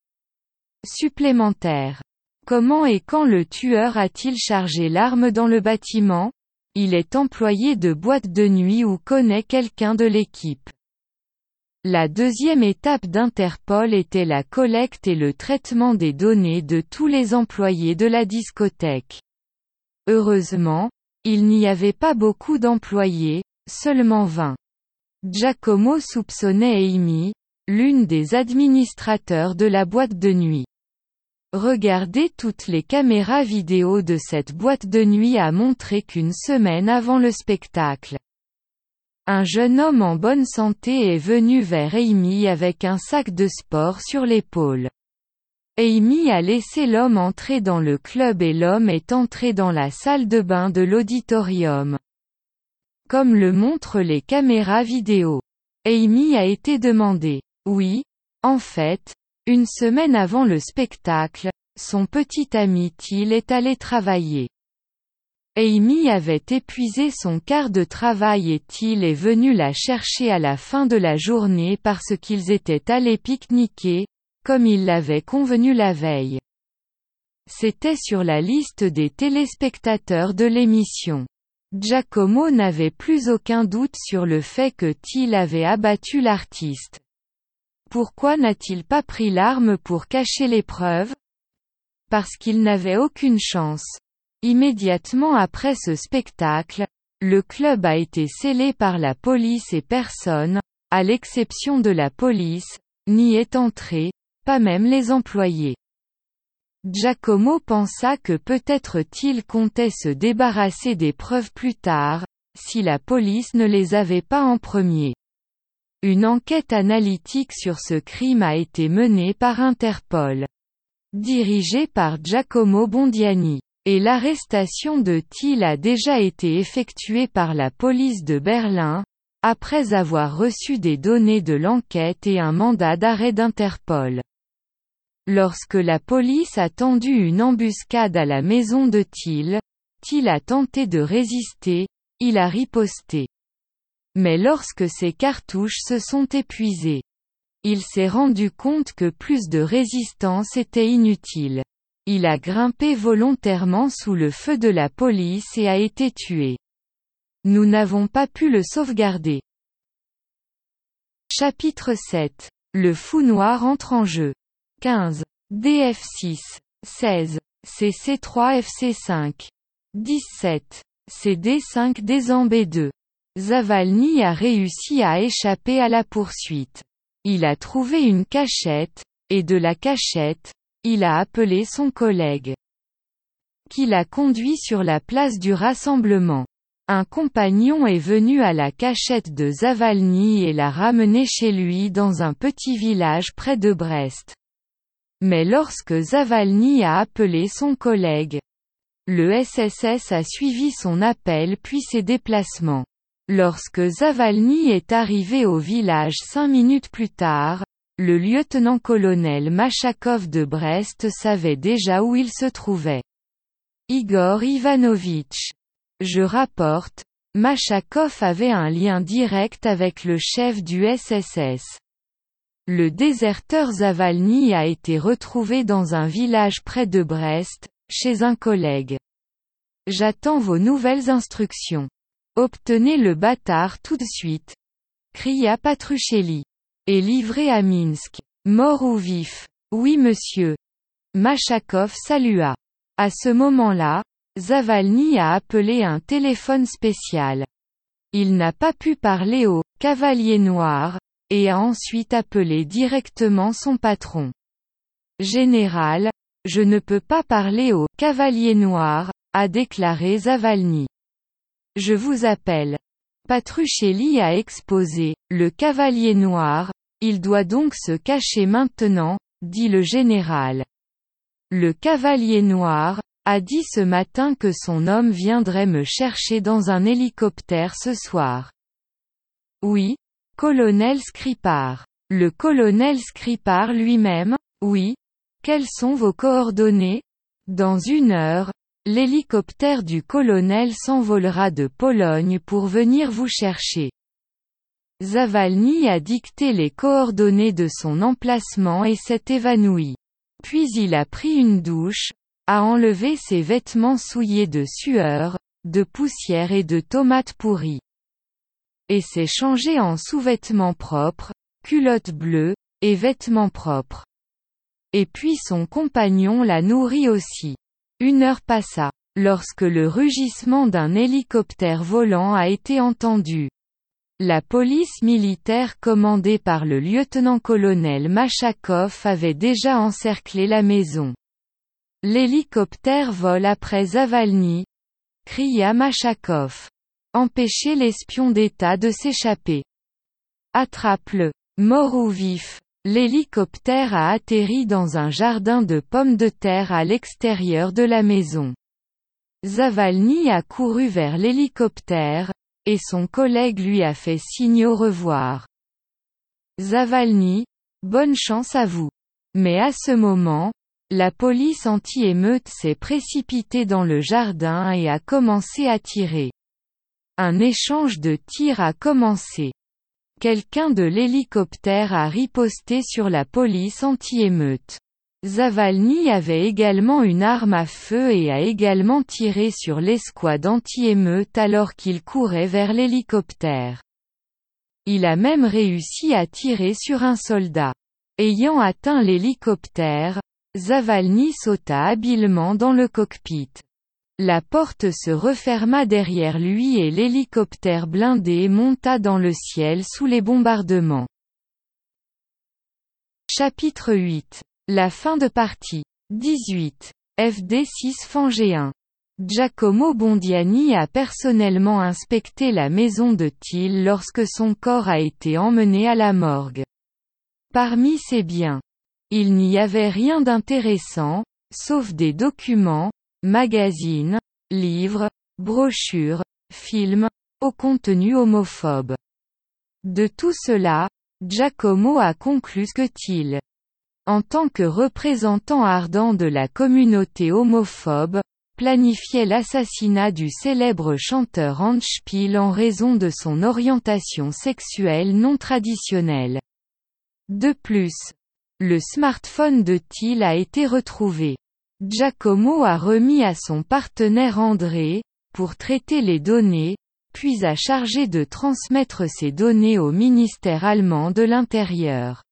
Supplémentaire. Comment et quand le tueur a-t-il chargé l'arme dans le bâtiment? Il est employé de boîte de nuit ou connaît quelqu'un de l'équipe? La deuxième étape d'Interpol était la collecte et le traitement des données de tous les employés de la discothèque. Heureusement, il n'y avait pas beaucoup d'employés, seulement 20. Giacomo soupçonnait Amy, l'une des administrateurs de la boîte de nuit. Regardez toutes les caméras vidéo de cette boîte de nuit a montré qu'une semaine avant le spectacle, un jeune homme en bonne santé est venu vers Amy avec un sac de sport sur l'épaule. Amy a laissé l'homme entrer dans le club et l'homme est entré dans la salle de bain de l'auditorium. Comme le montrent les caméras vidéo. Amy a été demandée. Oui, en fait, une semaine avant le spectacle, son petit ami Till est allé travailler. Amy avait épuisé son quart de travail et Till est venu la chercher à la fin de la journée parce qu'ils étaient allés pique-niquer, comme il l'avait convenu la veille. C'était sur la liste des téléspectateurs de l'émission. Giacomo n'avait plus aucun doute sur le fait que Till avait abattu l'artiste. Pourquoi n'a-t-il pas pris l'arme pour cacher l'épreuve? Parce qu'il n'avait aucune chance. Immédiatement après ce spectacle, le club a été scellé par la police et personne, à l'exception de la police, n'y est entré, pas même les employés. Giacomo pensa que peut-être il comptait se débarrasser des preuves plus tard, si la police ne les avait pas en premier. Une enquête analytique sur ce crime a été menée par Interpol. Dirigée par Giacomo Bondiani. Et l'arrestation de Thiel a déjà été effectuée par la police de Berlin, après avoir reçu des données de l'enquête et un mandat d'arrêt d'Interpol. Lorsque la police a tendu une embuscade à la maison de Thiel, Thiel a tenté de résister, il a riposté. Mais lorsque ses cartouches se sont épuisées, il s'est rendu compte que plus de résistance était inutile. Il a grimpé volontairement sous le feu de la police et a été tué. Nous n'avons pas pu le sauvegarder. Chapitre 7. Le fou noir entre en jeu. 15. DF6. 16. CC3 FC5. 17. CD5 Dézambé 2. Zavalny a réussi à échapper à la poursuite. Il a trouvé une cachette, et de la cachette, il a appelé son collègue. Qui l'a conduit sur la place du rassemblement. Un compagnon est venu à la cachette de Zavalny et l'a ramené chez lui dans un petit village près de Brest. Mais lorsque Zavalny a appelé son collègue, le SSS a suivi son appel puis ses déplacements. Lorsque Zavalny est arrivé au village cinq minutes plus tard, le lieutenant-colonel Machakov de Brest savait déjà où il se trouvait. Igor Ivanovitch. Je rapporte, Machakov avait un lien direct avec le chef du SSS. Le déserteur Zavalny a été retrouvé dans un village près de Brest, chez un collègue. J'attends vos nouvelles instructions. Obtenez le bâtard tout de suite. Cria Patruchelli. Et livré à Minsk. Mort ou vif. Oui monsieur. Machakov salua. À ce moment-là, Zavalny a appelé un téléphone spécial. Il n'a pas pu parler au cavalier noir, et a ensuite appelé directement son patron. Général, je ne peux pas parler au cavalier noir, a déclaré Zavalny. Je vous appelle. Patruchelli a exposé, le cavalier noir, il doit donc se cacher maintenant, dit le général. Le cavalier noir, a dit ce matin que son homme viendrait me chercher dans un hélicoptère ce soir. Oui, colonel Scripar. Le colonel Scripar lui-même, oui. Quelles sont vos coordonnées? Dans une heure, L'hélicoptère du colonel s'envolera de Pologne pour venir vous chercher. Zavalny a dicté les coordonnées de son emplacement et s'est évanoui. Puis il a pris une douche, a enlevé ses vêtements souillés de sueur, de poussière et de tomates pourries. Et s'est changé en sous-vêtements propres, culottes bleues, et vêtements propres. Et puis son compagnon la nourrit aussi. Une heure passa, lorsque le rugissement d'un hélicoptère volant a été entendu. La police militaire commandée par le lieutenant-colonel Machakov avait déjà encerclé la maison. L'hélicoptère vole après Zavalny, cria Machakov. Empêchez l'espion d'État de s'échapper. Attrape-le. Mort ou vif. L'hélicoptère a atterri dans un jardin de pommes de terre à l'extérieur de la maison. Zavalny a couru vers l'hélicoptère, et son collègue lui a fait signe au revoir. Zavalny, bonne chance à vous. Mais à ce moment, la police anti-émeute s'est précipitée dans le jardin et a commencé à tirer. Un échange de tirs a commencé. Quelqu'un de l'hélicoptère a riposté sur la police anti-émeute. Zavalny avait également une arme à feu et a également tiré sur l'escouade anti-émeute alors qu'il courait vers l'hélicoptère. Il a même réussi à tirer sur un soldat. Ayant atteint l'hélicoptère, Zavalny sauta habilement dans le cockpit. La porte se referma derrière lui et l'hélicoptère blindé monta dans le ciel sous les bombardements. Chapitre 8. La fin de partie. 18. FD6 Fangéen. Giacomo Bondiani a personnellement inspecté la maison de Thiel lorsque son corps a été emmené à la morgue. Parmi ses biens, il n'y avait rien d'intéressant, sauf des documents, magazines, livres, brochures, films, au contenu homophobe. De tout cela, Giacomo a conclu que Thiel, en tant que représentant ardent de la communauté homophobe, planifiait l'assassinat du célèbre chanteur Spiel en raison de son orientation sexuelle non traditionnelle. De plus, le smartphone de Thiel a été retrouvé. Giacomo a remis à son partenaire André, pour traiter les données, puis a chargé de transmettre ces données au ministère allemand de l'Intérieur.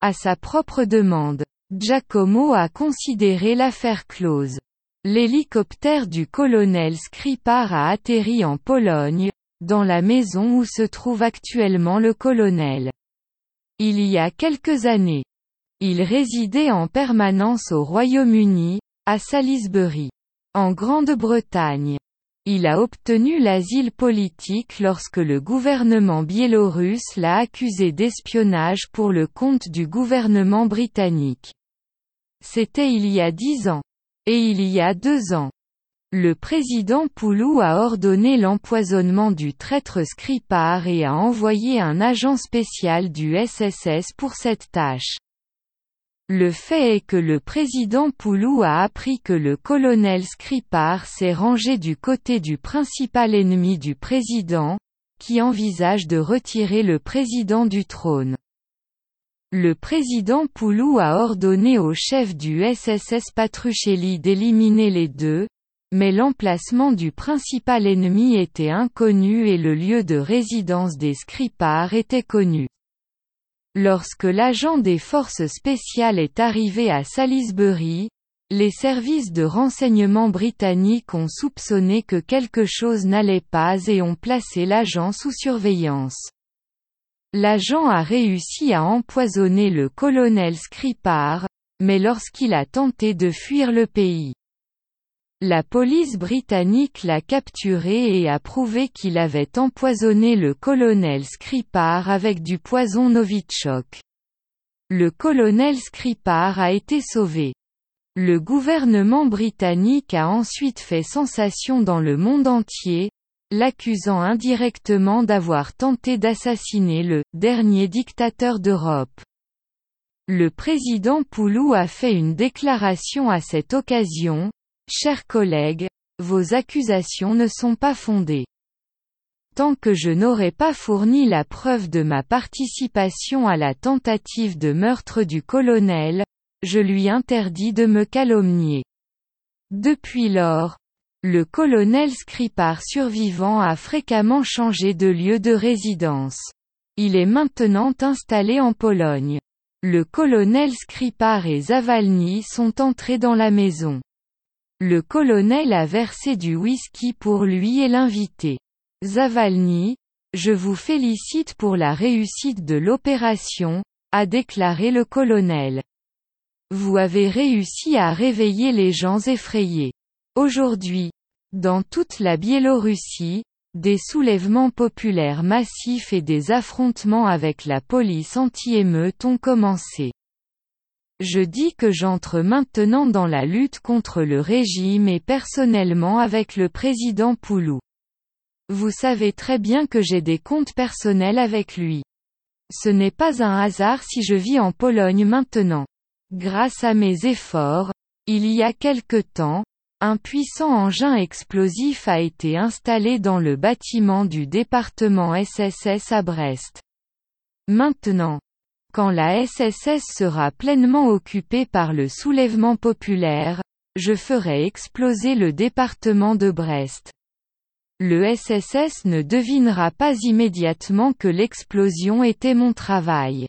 À sa propre demande, Giacomo a considéré l'affaire close. L'hélicoptère du colonel Skripar a atterri en Pologne, dans la maison où se trouve actuellement le colonel. Il y a quelques années, il résidait en permanence au Royaume-Uni, à Salisbury. En Grande-Bretagne. Il a obtenu l'asile politique lorsque le gouvernement biélorusse l'a accusé d'espionnage pour le compte du gouvernement britannique. C'était il y a dix ans. Et il y a deux ans. Le président Poulou a ordonné l'empoisonnement du traître Skripar et a envoyé un agent spécial du SSS pour cette tâche. Le fait est que le président Poulou a appris que le colonel Skripar s'est rangé du côté du principal ennemi du président, qui envisage de retirer le président du trône. Le président Poulou a ordonné au chef du SSS Patruchelli d'éliminer les deux, mais l'emplacement du principal ennemi était inconnu et le lieu de résidence des Skripar était connu. Lorsque l'agent des forces spéciales est arrivé à Salisbury, les services de renseignement britanniques ont soupçonné que quelque chose n'allait pas et ont placé l'agent sous surveillance. L'agent a réussi à empoisonner le colonel Skripar, mais lorsqu'il a tenté de fuir le pays. La police britannique l'a capturé et a prouvé qu'il avait empoisonné le colonel Skripar avec du poison Novichok. Le colonel Skripar a été sauvé. Le gouvernement britannique a ensuite fait sensation dans le monde entier, l'accusant indirectement d'avoir tenté d'assassiner le dernier dictateur d'Europe. Le président Poulou a fait une déclaration à cette occasion, Chers collègues, vos accusations ne sont pas fondées. Tant que je n'aurai pas fourni la preuve de ma participation à la tentative de meurtre du colonel, je lui interdis de me calomnier. Depuis lors, le colonel Skripar survivant a fréquemment changé de lieu de résidence. Il est maintenant installé en Pologne. Le colonel Skripar et Zavalny sont entrés dans la maison. Le colonel a versé du whisky pour lui et l'invité. Zavalny, je vous félicite pour la réussite de l'opération, a déclaré le colonel. Vous avez réussi à réveiller les gens effrayés. Aujourd'hui, dans toute la Biélorussie, des soulèvements populaires massifs et des affrontements avec la police anti-émeute ont commencé. Je dis que j'entre maintenant dans la lutte contre le régime et personnellement avec le président Poulou. Vous savez très bien que j'ai des comptes personnels avec lui. Ce n'est pas un hasard si je vis en Pologne maintenant. Grâce à mes efforts, il y a quelque temps, un puissant engin explosif a été installé dans le bâtiment du département SSS à Brest. Maintenant, quand la SSS sera pleinement occupée par le soulèvement populaire, je ferai exploser le département de Brest. Le SSS ne devinera pas immédiatement que l'explosion était mon travail.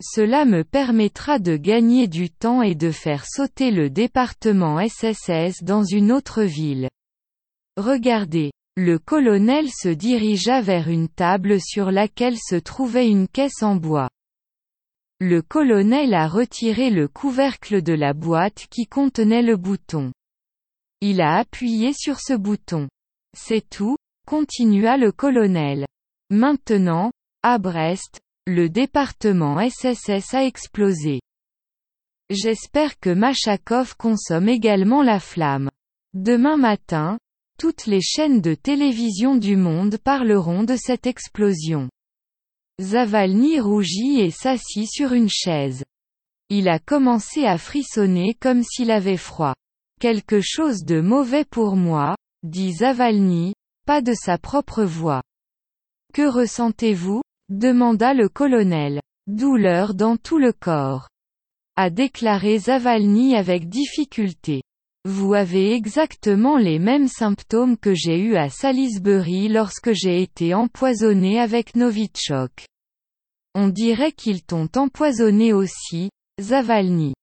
Cela me permettra de gagner du temps et de faire sauter le département SSS dans une autre ville. Regardez. Le colonel se dirigea vers une table sur laquelle se trouvait une caisse en bois. Le colonel a retiré le couvercle de la boîte qui contenait le bouton. Il a appuyé sur ce bouton. C'est tout, continua le colonel. Maintenant, à Brest, le département SSS a explosé. J'espère que Machakov consomme également la flamme. Demain matin, toutes les chaînes de télévision du monde parleront de cette explosion. Zavalny rougit et s'assit sur une chaise. Il a commencé à frissonner comme s'il avait froid. Quelque chose de mauvais pour moi, dit Zavalny, pas de sa propre voix. Que ressentez-vous? demanda le colonel. Douleur dans tout le corps. A déclaré Zavalny avec difficulté. Vous avez exactement les mêmes symptômes que j'ai eus à Salisbury lorsque j'ai été empoisonné avec Novichok. On dirait qu'ils t'ont empoisonné aussi, Zavalny.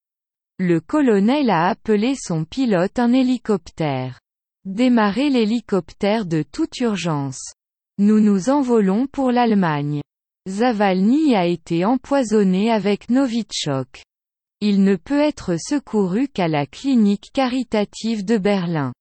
Le colonel a appelé son pilote un hélicoptère. Démarrer l'hélicoptère de toute urgence. Nous nous envolons pour l'Allemagne. Zavalny a été empoisonné avec Novichok. Il ne peut être secouru qu'à la clinique caritative de Berlin.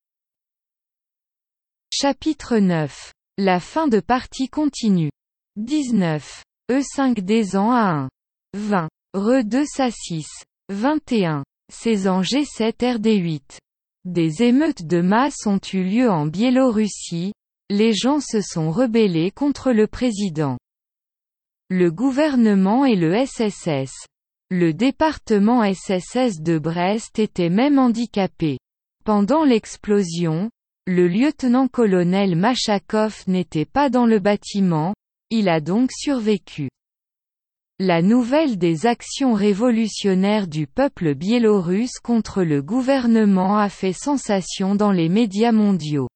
Chapitre 9. La fin de partie continue. 19. E5 des ans à 1. 20. Re 2 sa 6. 21. Saison G7 RD8. Des émeutes de masse ont eu lieu en Biélorussie, les gens se sont rebellés contre le président. Le gouvernement et le SSS. Le département SSS de Brest était même handicapé. Pendant l'explosion, le lieutenant-colonel Machakov n'était pas dans le bâtiment, il a donc survécu. La nouvelle des actions révolutionnaires du peuple biélorusse contre le gouvernement a fait sensation dans les médias mondiaux.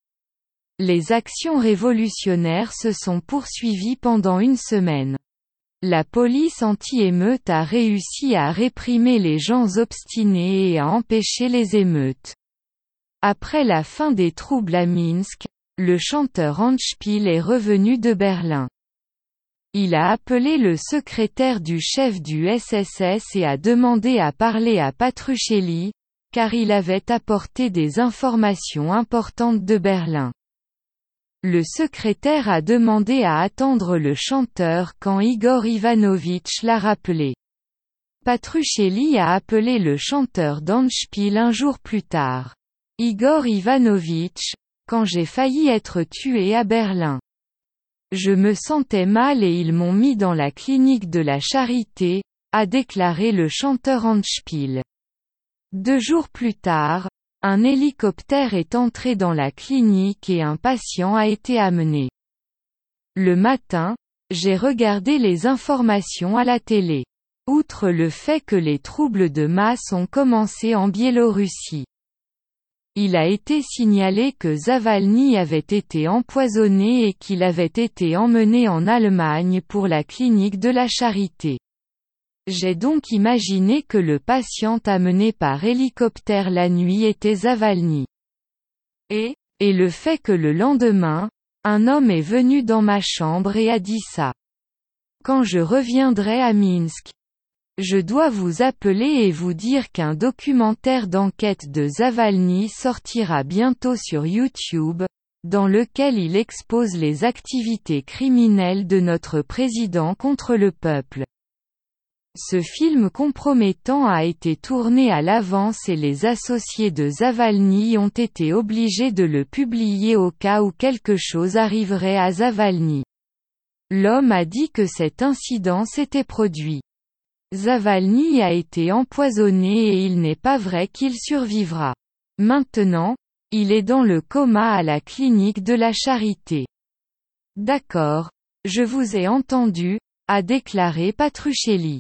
Les actions révolutionnaires se sont poursuivies pendant une semaine. La police anti-émeute a réussi à réprimer les gens obstinés et à empêcher les émeutes. Après la fin des troubles à Minsk, le chanteur Handspiel est revenu de Berlin. Il a appelé le secrétaire du chef du SSS et a demandé à parler à Patruchelli, car il avait apporté des informations importantes de Berlin. Le secrétaire a demandé à attendre le chanteur quand Igor Ivanovitch l'a rappelé. Patruchelli a appelé le chanteur d'Anspiel un jour plus tard. Igor Ivanovitch, quand j'ai failli être tué à Berlin. Je me sentais mal et ils m'ont mis dans la clinique de la charité, a déclaré le chanteur Handspiel. Deux jours plus tard, un hélicoptère est entré dans la clinique et un patient a été amené. Le matin, j'ai regardé les informations à la télé. Outre le fait que les troubles de masse ont commencé en Biélorussie. il a été signalé que Zavalny avait été empoisonné et qu'il avait été emmené en Allemagne pour la clinique de la Charité. J'ai donc imaginé que le patient amené par hélicoptère la nuit était Zavalny. Et, et le fait que le lendemain, un homme est venu dans ma chambre et a dit ça. Quand je reviendrai à Minsk, je dois vous appeler et vous dire qu'un documentaire d'enquête de Zavalny sortira bientôt sur YouTube, dans lequel il expose les activités criminelles de notre président contre le peuple. Ce film compromettant a été tourné à l'avance et les associés de Zavalny ont été obligés de le publier au cas où quelque chose arriverait à Zavalny. L'homme a dit que cet incident s'était produit. Zavalny a été empoisonné et il n'est pas vrai qu'il survivra. Maintenant, il est dans le coma à la clinique de la Charité. D'accord. Je vous ai entendu, a déclaré Patruchelli.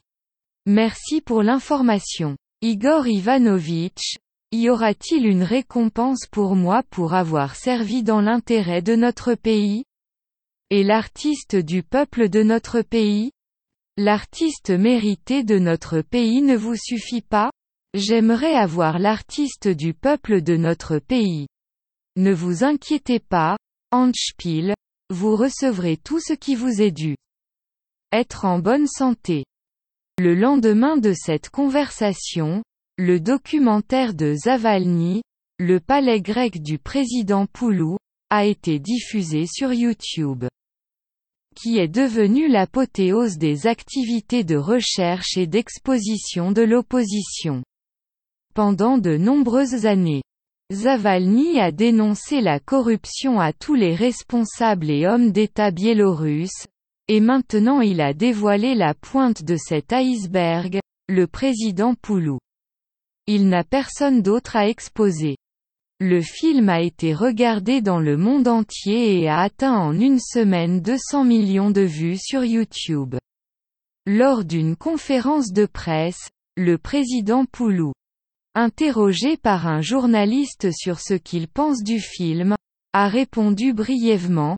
Merci pour l'information. Igor Ivanovitch, y aura-t-il une récompense pour moi pour avoir servi dans l'intérêt de notre pays? Et l'artiste du peuple de notre pays? L'artiste mérité de notre pays ne vous suffit pas? J'aimerais avoir l'artiste du peuple de notre pays. Ne vous inquiétez pas, Handspiel, vous recevrez tout ce qui vous est dû. Être en bonne santé. Le lendemain de cette conversation, le documentaire de Zavalny, le palais grec du président Poulou, a été diffusé sur YouTube qui est devenu l'apothéose des activités de recherche et d'exposition de l'opposition. Pendant de nombreuses années, Zavalny a dénoncé la corruption à tous les responsables et hommes d'État biélorusses, et maintenant il a dévoilé la pointe de cet iceberg, le président Poulou. Il n'a personne d'autre à exposer. Le film a été regardé dans le monde entier et a atteint en une semaine 200 millions de vues sur YouTube. Lors d'une conférence de presse, le président Poulou, interrogé par un journaliste sur ce qu'il pense du film, a répondu brièvement,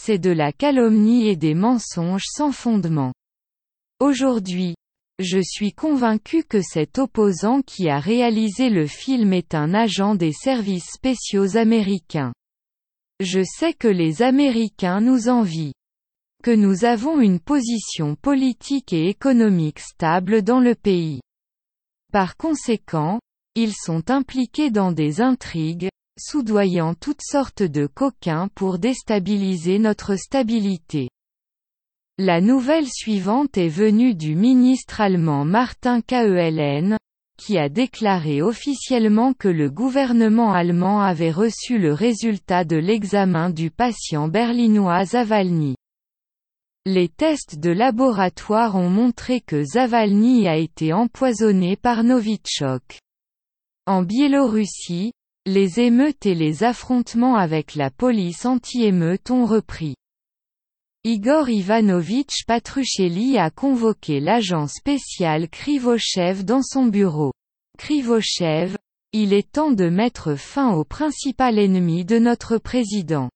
c'est de la calomnie et des mensonges sans fondement. Aujourd'hui, je suis convaincu que cet opposant qui a réalisé le film est un agent des services spéciaux américains. Je sais que les Américains nous envient. Que nous avons une position politique et économique stable dans le pays. Par conséquent, ils sont impliqués dans des intrigues, soudoyant toutes sortes de coquins pour déstabiliser notre stabilité. La nouvelle suivante est venue du ministre allemand Martin Kehln, qui a déclaré officiellement que le gouvernement allemand avait reçu le résultat de l'examen du patient berlinois Zavalny. Les tests de laboratoire ont montré que Zavalny a été empoisonné par Novichok. En Biélorussie, les émeutes et les affrontements avec la police anti-émeute ont repris. Igor Ivanovitch Patruchelli a convoqué l'agent spécial Krivochev dans son bureau. Krivochev, il est temps de mettre fin au principal ennemi de notre président.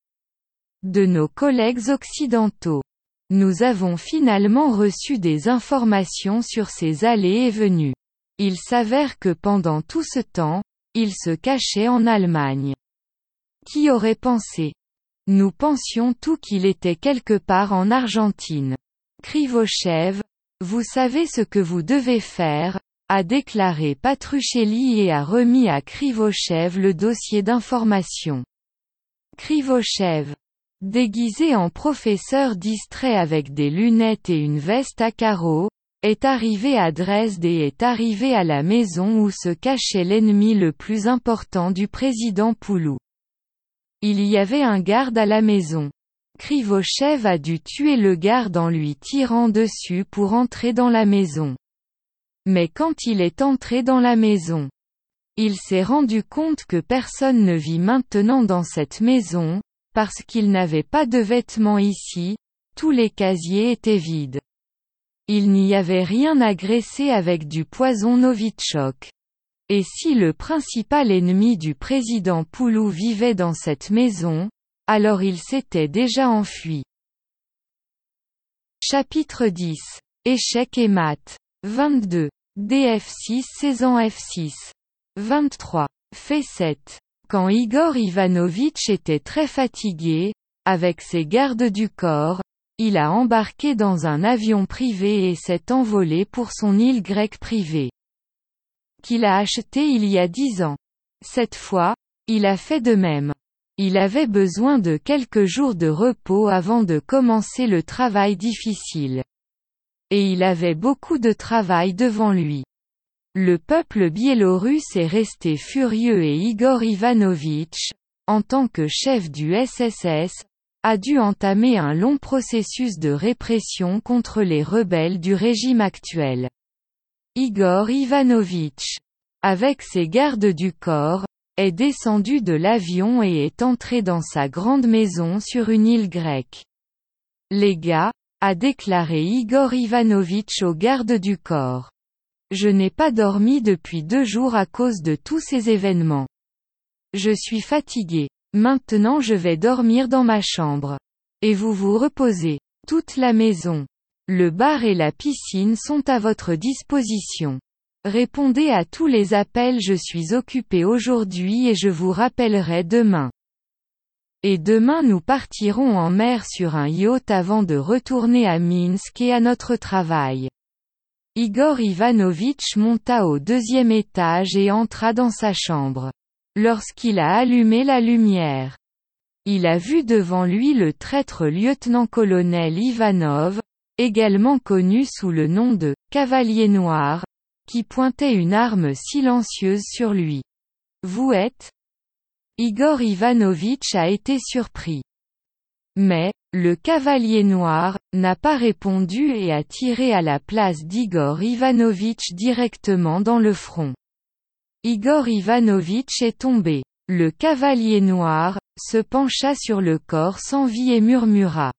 De nos collègues occidentaux. Nous avons finalement reçu des informations sur ses allées et venues. Il s'avère que pendant tout ce temps, il se cachait en Allemagne. Qui aurait pensé? Nous pensions tout qu'il était quelque part en Argentine. Krivochev, vous savez ce que vous devez faire, a déclaré Patruchelli et a remis à Krivochev le dossier d'information. Krivochev, déguisé en professeur distrait avec des lunettes et une veste à carreaux, est arrivé à Dresde et est arrivé à la maison où se cachait l'ennemi le plus important du président Poulou. Il y avait un garde à la maison. Krivochev a dû tuer le garde en lui tirant dessus pour entrer dans la maison. Mais quand il est entré dans la maison, il s'est rendu compte que personne ne vit maintenant dans cette maison, parce qu'il n'avait pas de vêtements ici, tous les casiers étaient vides. Il n'y avait rien graisser avec du poison Novichok. Et si le principal ennemi du président Poulou vivait dans cette maison, alors il s'était déjà enfui. Chapitre 10. Échec et maths. 22. DF6 saison F6. 23. Fait 7. Quand Igor Ivanovitch était très fatigué, avec ses gardes du corps, il a embarqué dans un avion privé et s'est envolé pour son île grecque privée. Qu'il a acheté il y a dix ans. Cette fois, il a fait de même. Il avait besoin de quelques jours de repos avant de commencer le travail difficile. Et il avait beaucoup de travail devant lui. Le peuple biélorusse est resté furieux et Igor Ivanovitch, en tant que chef du SSS, a dû entamer un long processus de répression contre les rebelles du régime actuel. Igor Ivanovitch, avec ses gardes du corps, est descendu de l'avion et est entré dans sa grande maison sur une île grecque. Les gars, a déclaré Igor Ivanovitch aux gardes du corps. Je n'ai pas dormi depuis deux jours à cause de tous ces événements. Je suis fatigué. Maintenant je vais dormir dans ma chambre. Et vous vous reposez. Toute la maison. Le bar et la piscine sont à votre disposition. Répondez à tous les appels je suis occupé aujourd'hui et je vous rappellerai demain. Et demain nous partirons en mer sur un yacht avant de retourner à Minsk et à notre travail. Igor Ivanovitch monta au deuxième étage et entra dans sa chambre. Lorsqu'il a allumé la lumière, il a vu devant lui le traître lieutenant-colonel Ivanov, également connu sous le nom de Cavalier Noir, qui pointait une arme silencieuse sur lui. Vous êtes? Igor Ivanovitch a été surpris. Mais, le cavalier noir, n'a pas répondu et a tiré à la place d'Igor Ivanovitch directement dans le front. Igor Ivanovitch est tombé. Le cavalier noir, se pencha sur le corps sans vie et murmura.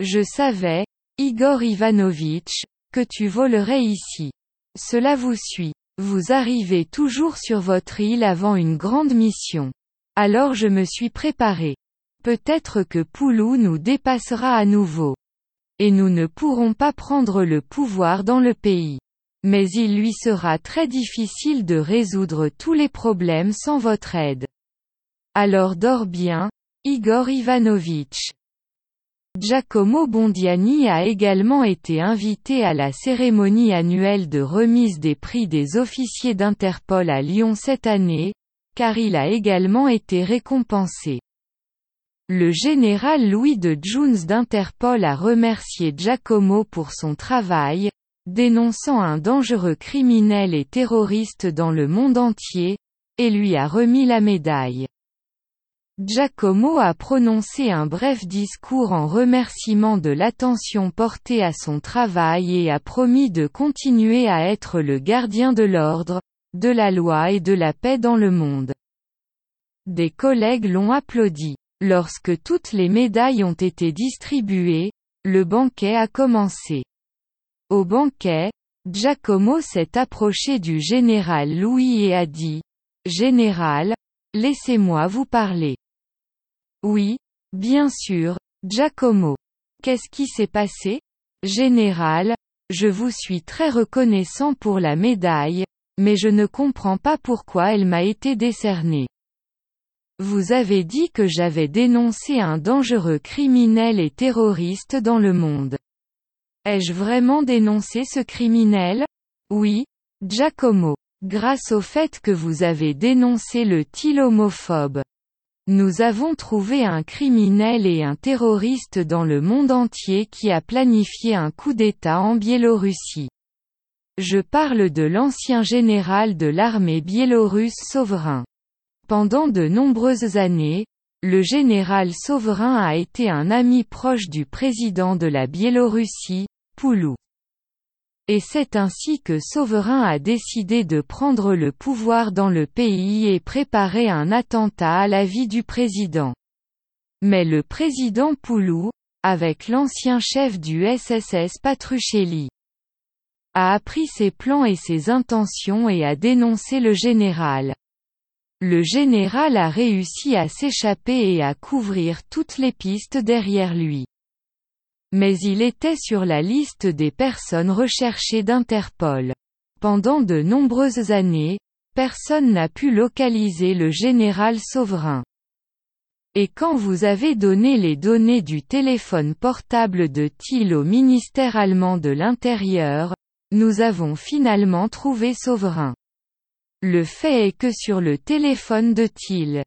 Je savais, Igor Ivanovitch, que tu volerais ici. Cela vous suit. Vous arrivez toujours sur votre île avant une grande mission. Alors je me suis préparé. Peut-être que Poulou nous dépassera à nouveau. Et nous ne pourrons pas prendre le pouvoir dans le pays. Mais il lui sera très difficile de résoudre tous les problèmes sans votre aide. Alors dors bien, Igor Ivanovitch. Giacomo Bondiani a également été invité à la cérémonie annuelle de remise des prix des officiers d'Interpol à Lyon cette année, car il a également été récompensé. Le général Louis de Jones d'Interpol a remercié Giacomo pour son travail, dénonçant un dangereux criminel et terroriste dans le monde entier, et lui a remis la médaille. Giacomo a prononcé un bref discours en remerciement de l'attention portée à son travail et a promis de continuer à être le gardien de l'ordre, de la loi et de la paix dans le monde. Des collègues l'ont applaudi. Lorsque toutes les médailles ont été distribuées, le banquet a commencé. Au banquet, Giacomo s'est approché du général Louis et a dit, Général, laissez-moi vous parler. Oui, bien sûr, Giacomo. Qu'est-ce qui s'est passé? Général, je vous suis très reconnaissant pour la médaille, mais je ne comprends pas pourquoi elle m'a été décernée. Vous avez dit que j'avais dénoncé un dangereux criminel et terroriste dans le monde. Ai-je vraiment dénoncé ce criminel? Oui, Giacomo. Grâce au fait que vous avez dénoncé le til homophobe. Nous avons trouvé un criminel et un terroriste dans le monde entier qui a planifié un coup d'État en Biélorussie. Je parle de l'ancien général de l'armée biélorusse souverain. Pendant de nombreuses années, le général souverain a été un ami proche du président de la Biélorussie, Poulou. Et c'est ainsi que Souverain a décidé de prendre le pouvoir dans le pays et préparer un attentat à la vie du président. Mais le président Poulou, avec l'ancien chef du SSS Patruchelli, a appris ses plans et ses intentions et a dénoncé le général. Le général a réussi à s'échapper et à couvrir toutes les pistes derrière lui. Mais il était sur la liste des personnes recherchées d'Interpol. Pendant de nombreuses années, personne n'a pu localiser le général souverain. Et quand vous avez donné les données du téléphone portable de Thiel au ministère allemand de l'Intérieur, nous avons finalement trouvé Souverain. Le fait est que sur le téléphone de Thiel,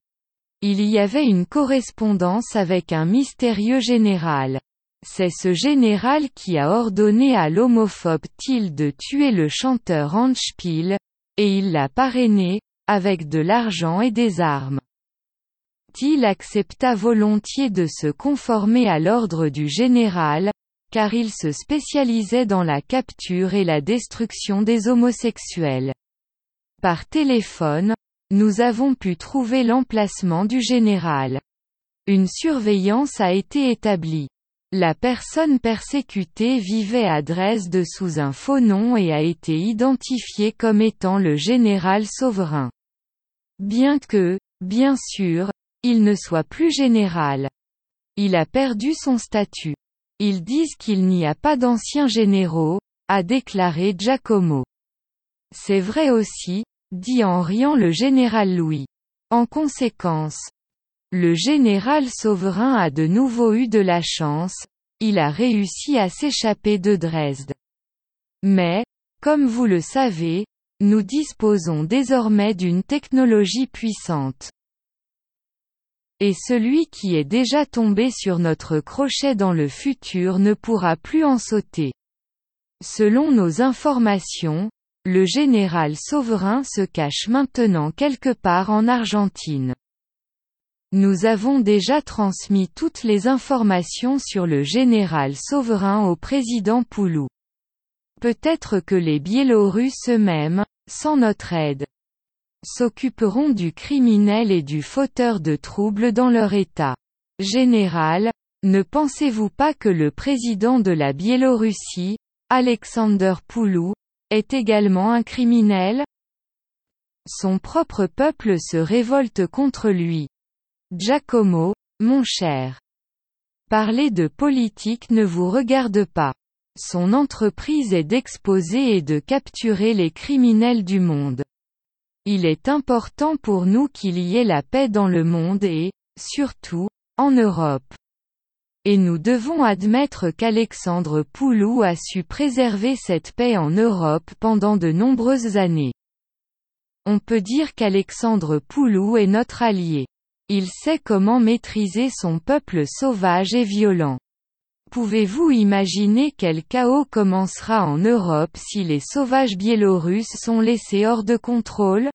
il y avait une correspondance avec un mystérieux général. C'est ce général qui a ordonné à l'homophobe Thiel de tuer le chanteur Handspiel, et il l'a parrainé, avec de l'argent et des armes. Thiel accepta volontiers de se conformer à l'ordre du général, car il se spécialisait dans la capture et la destruction des homosexuels. Par téléphone, nous avons pu trouver l'emplacement du général. Une surveillance a été établie. La personne persécutée vivait à Dresde sous un faux nom et a été identifiée comme étant le général souverain. Bien que, bien sûr, il ne soit plus général. Il a perdu son statut. Ils disent qu'il n'y a pas d'anciens généraux, a déclaré Giacomo. C'est vrai aussi, dit en riant le général Louis. En conséquence, le général souverain a de nouveau eu de la chance, il a réussi à s'échapper de Dresde. Mais, comme vous le savez, nous disposons désormais d'une technologie puissante. Et celui qui est déjà tombé sur notre crochet dans le futur ne pourra plus en sauter. Selon nos informations, le général souverain se cache maintenant quelque part en Argentine. Nous avons déjà transmis toutes les informations sur le général souverain au président Poulou. Peut-être que les Biélorusses eux-mêmes, sans notre aide, s'occuperont du criminel et du fauteur de troubles dans leur État. Général, ne pensez-vous pas que le président de la Biélorussie, Alexander Poulou, est également un criminel? Son propre peuple se révolte contre lui. Giacomo, mon cher. Parler de politique ne vous regarde pas. Son entreprise est d'exposer et de capturer les criminels du monde. Il est important pour nous qu'il y ait la paix dans le monde et, surtout, en Europe. Et nous devons admettre qu'Alexandre Poulou a su préserver cette paix en Europe pendant de nombreuses années. On peut dire qu'Alexandre Poulou est notre allié. Il sait comment maîtriser son peuple sauvage et violent. Pouvez-vous imaginer quel chaos commencera en Europe si les sauvages biélorusses sont laissés hors de contrôle?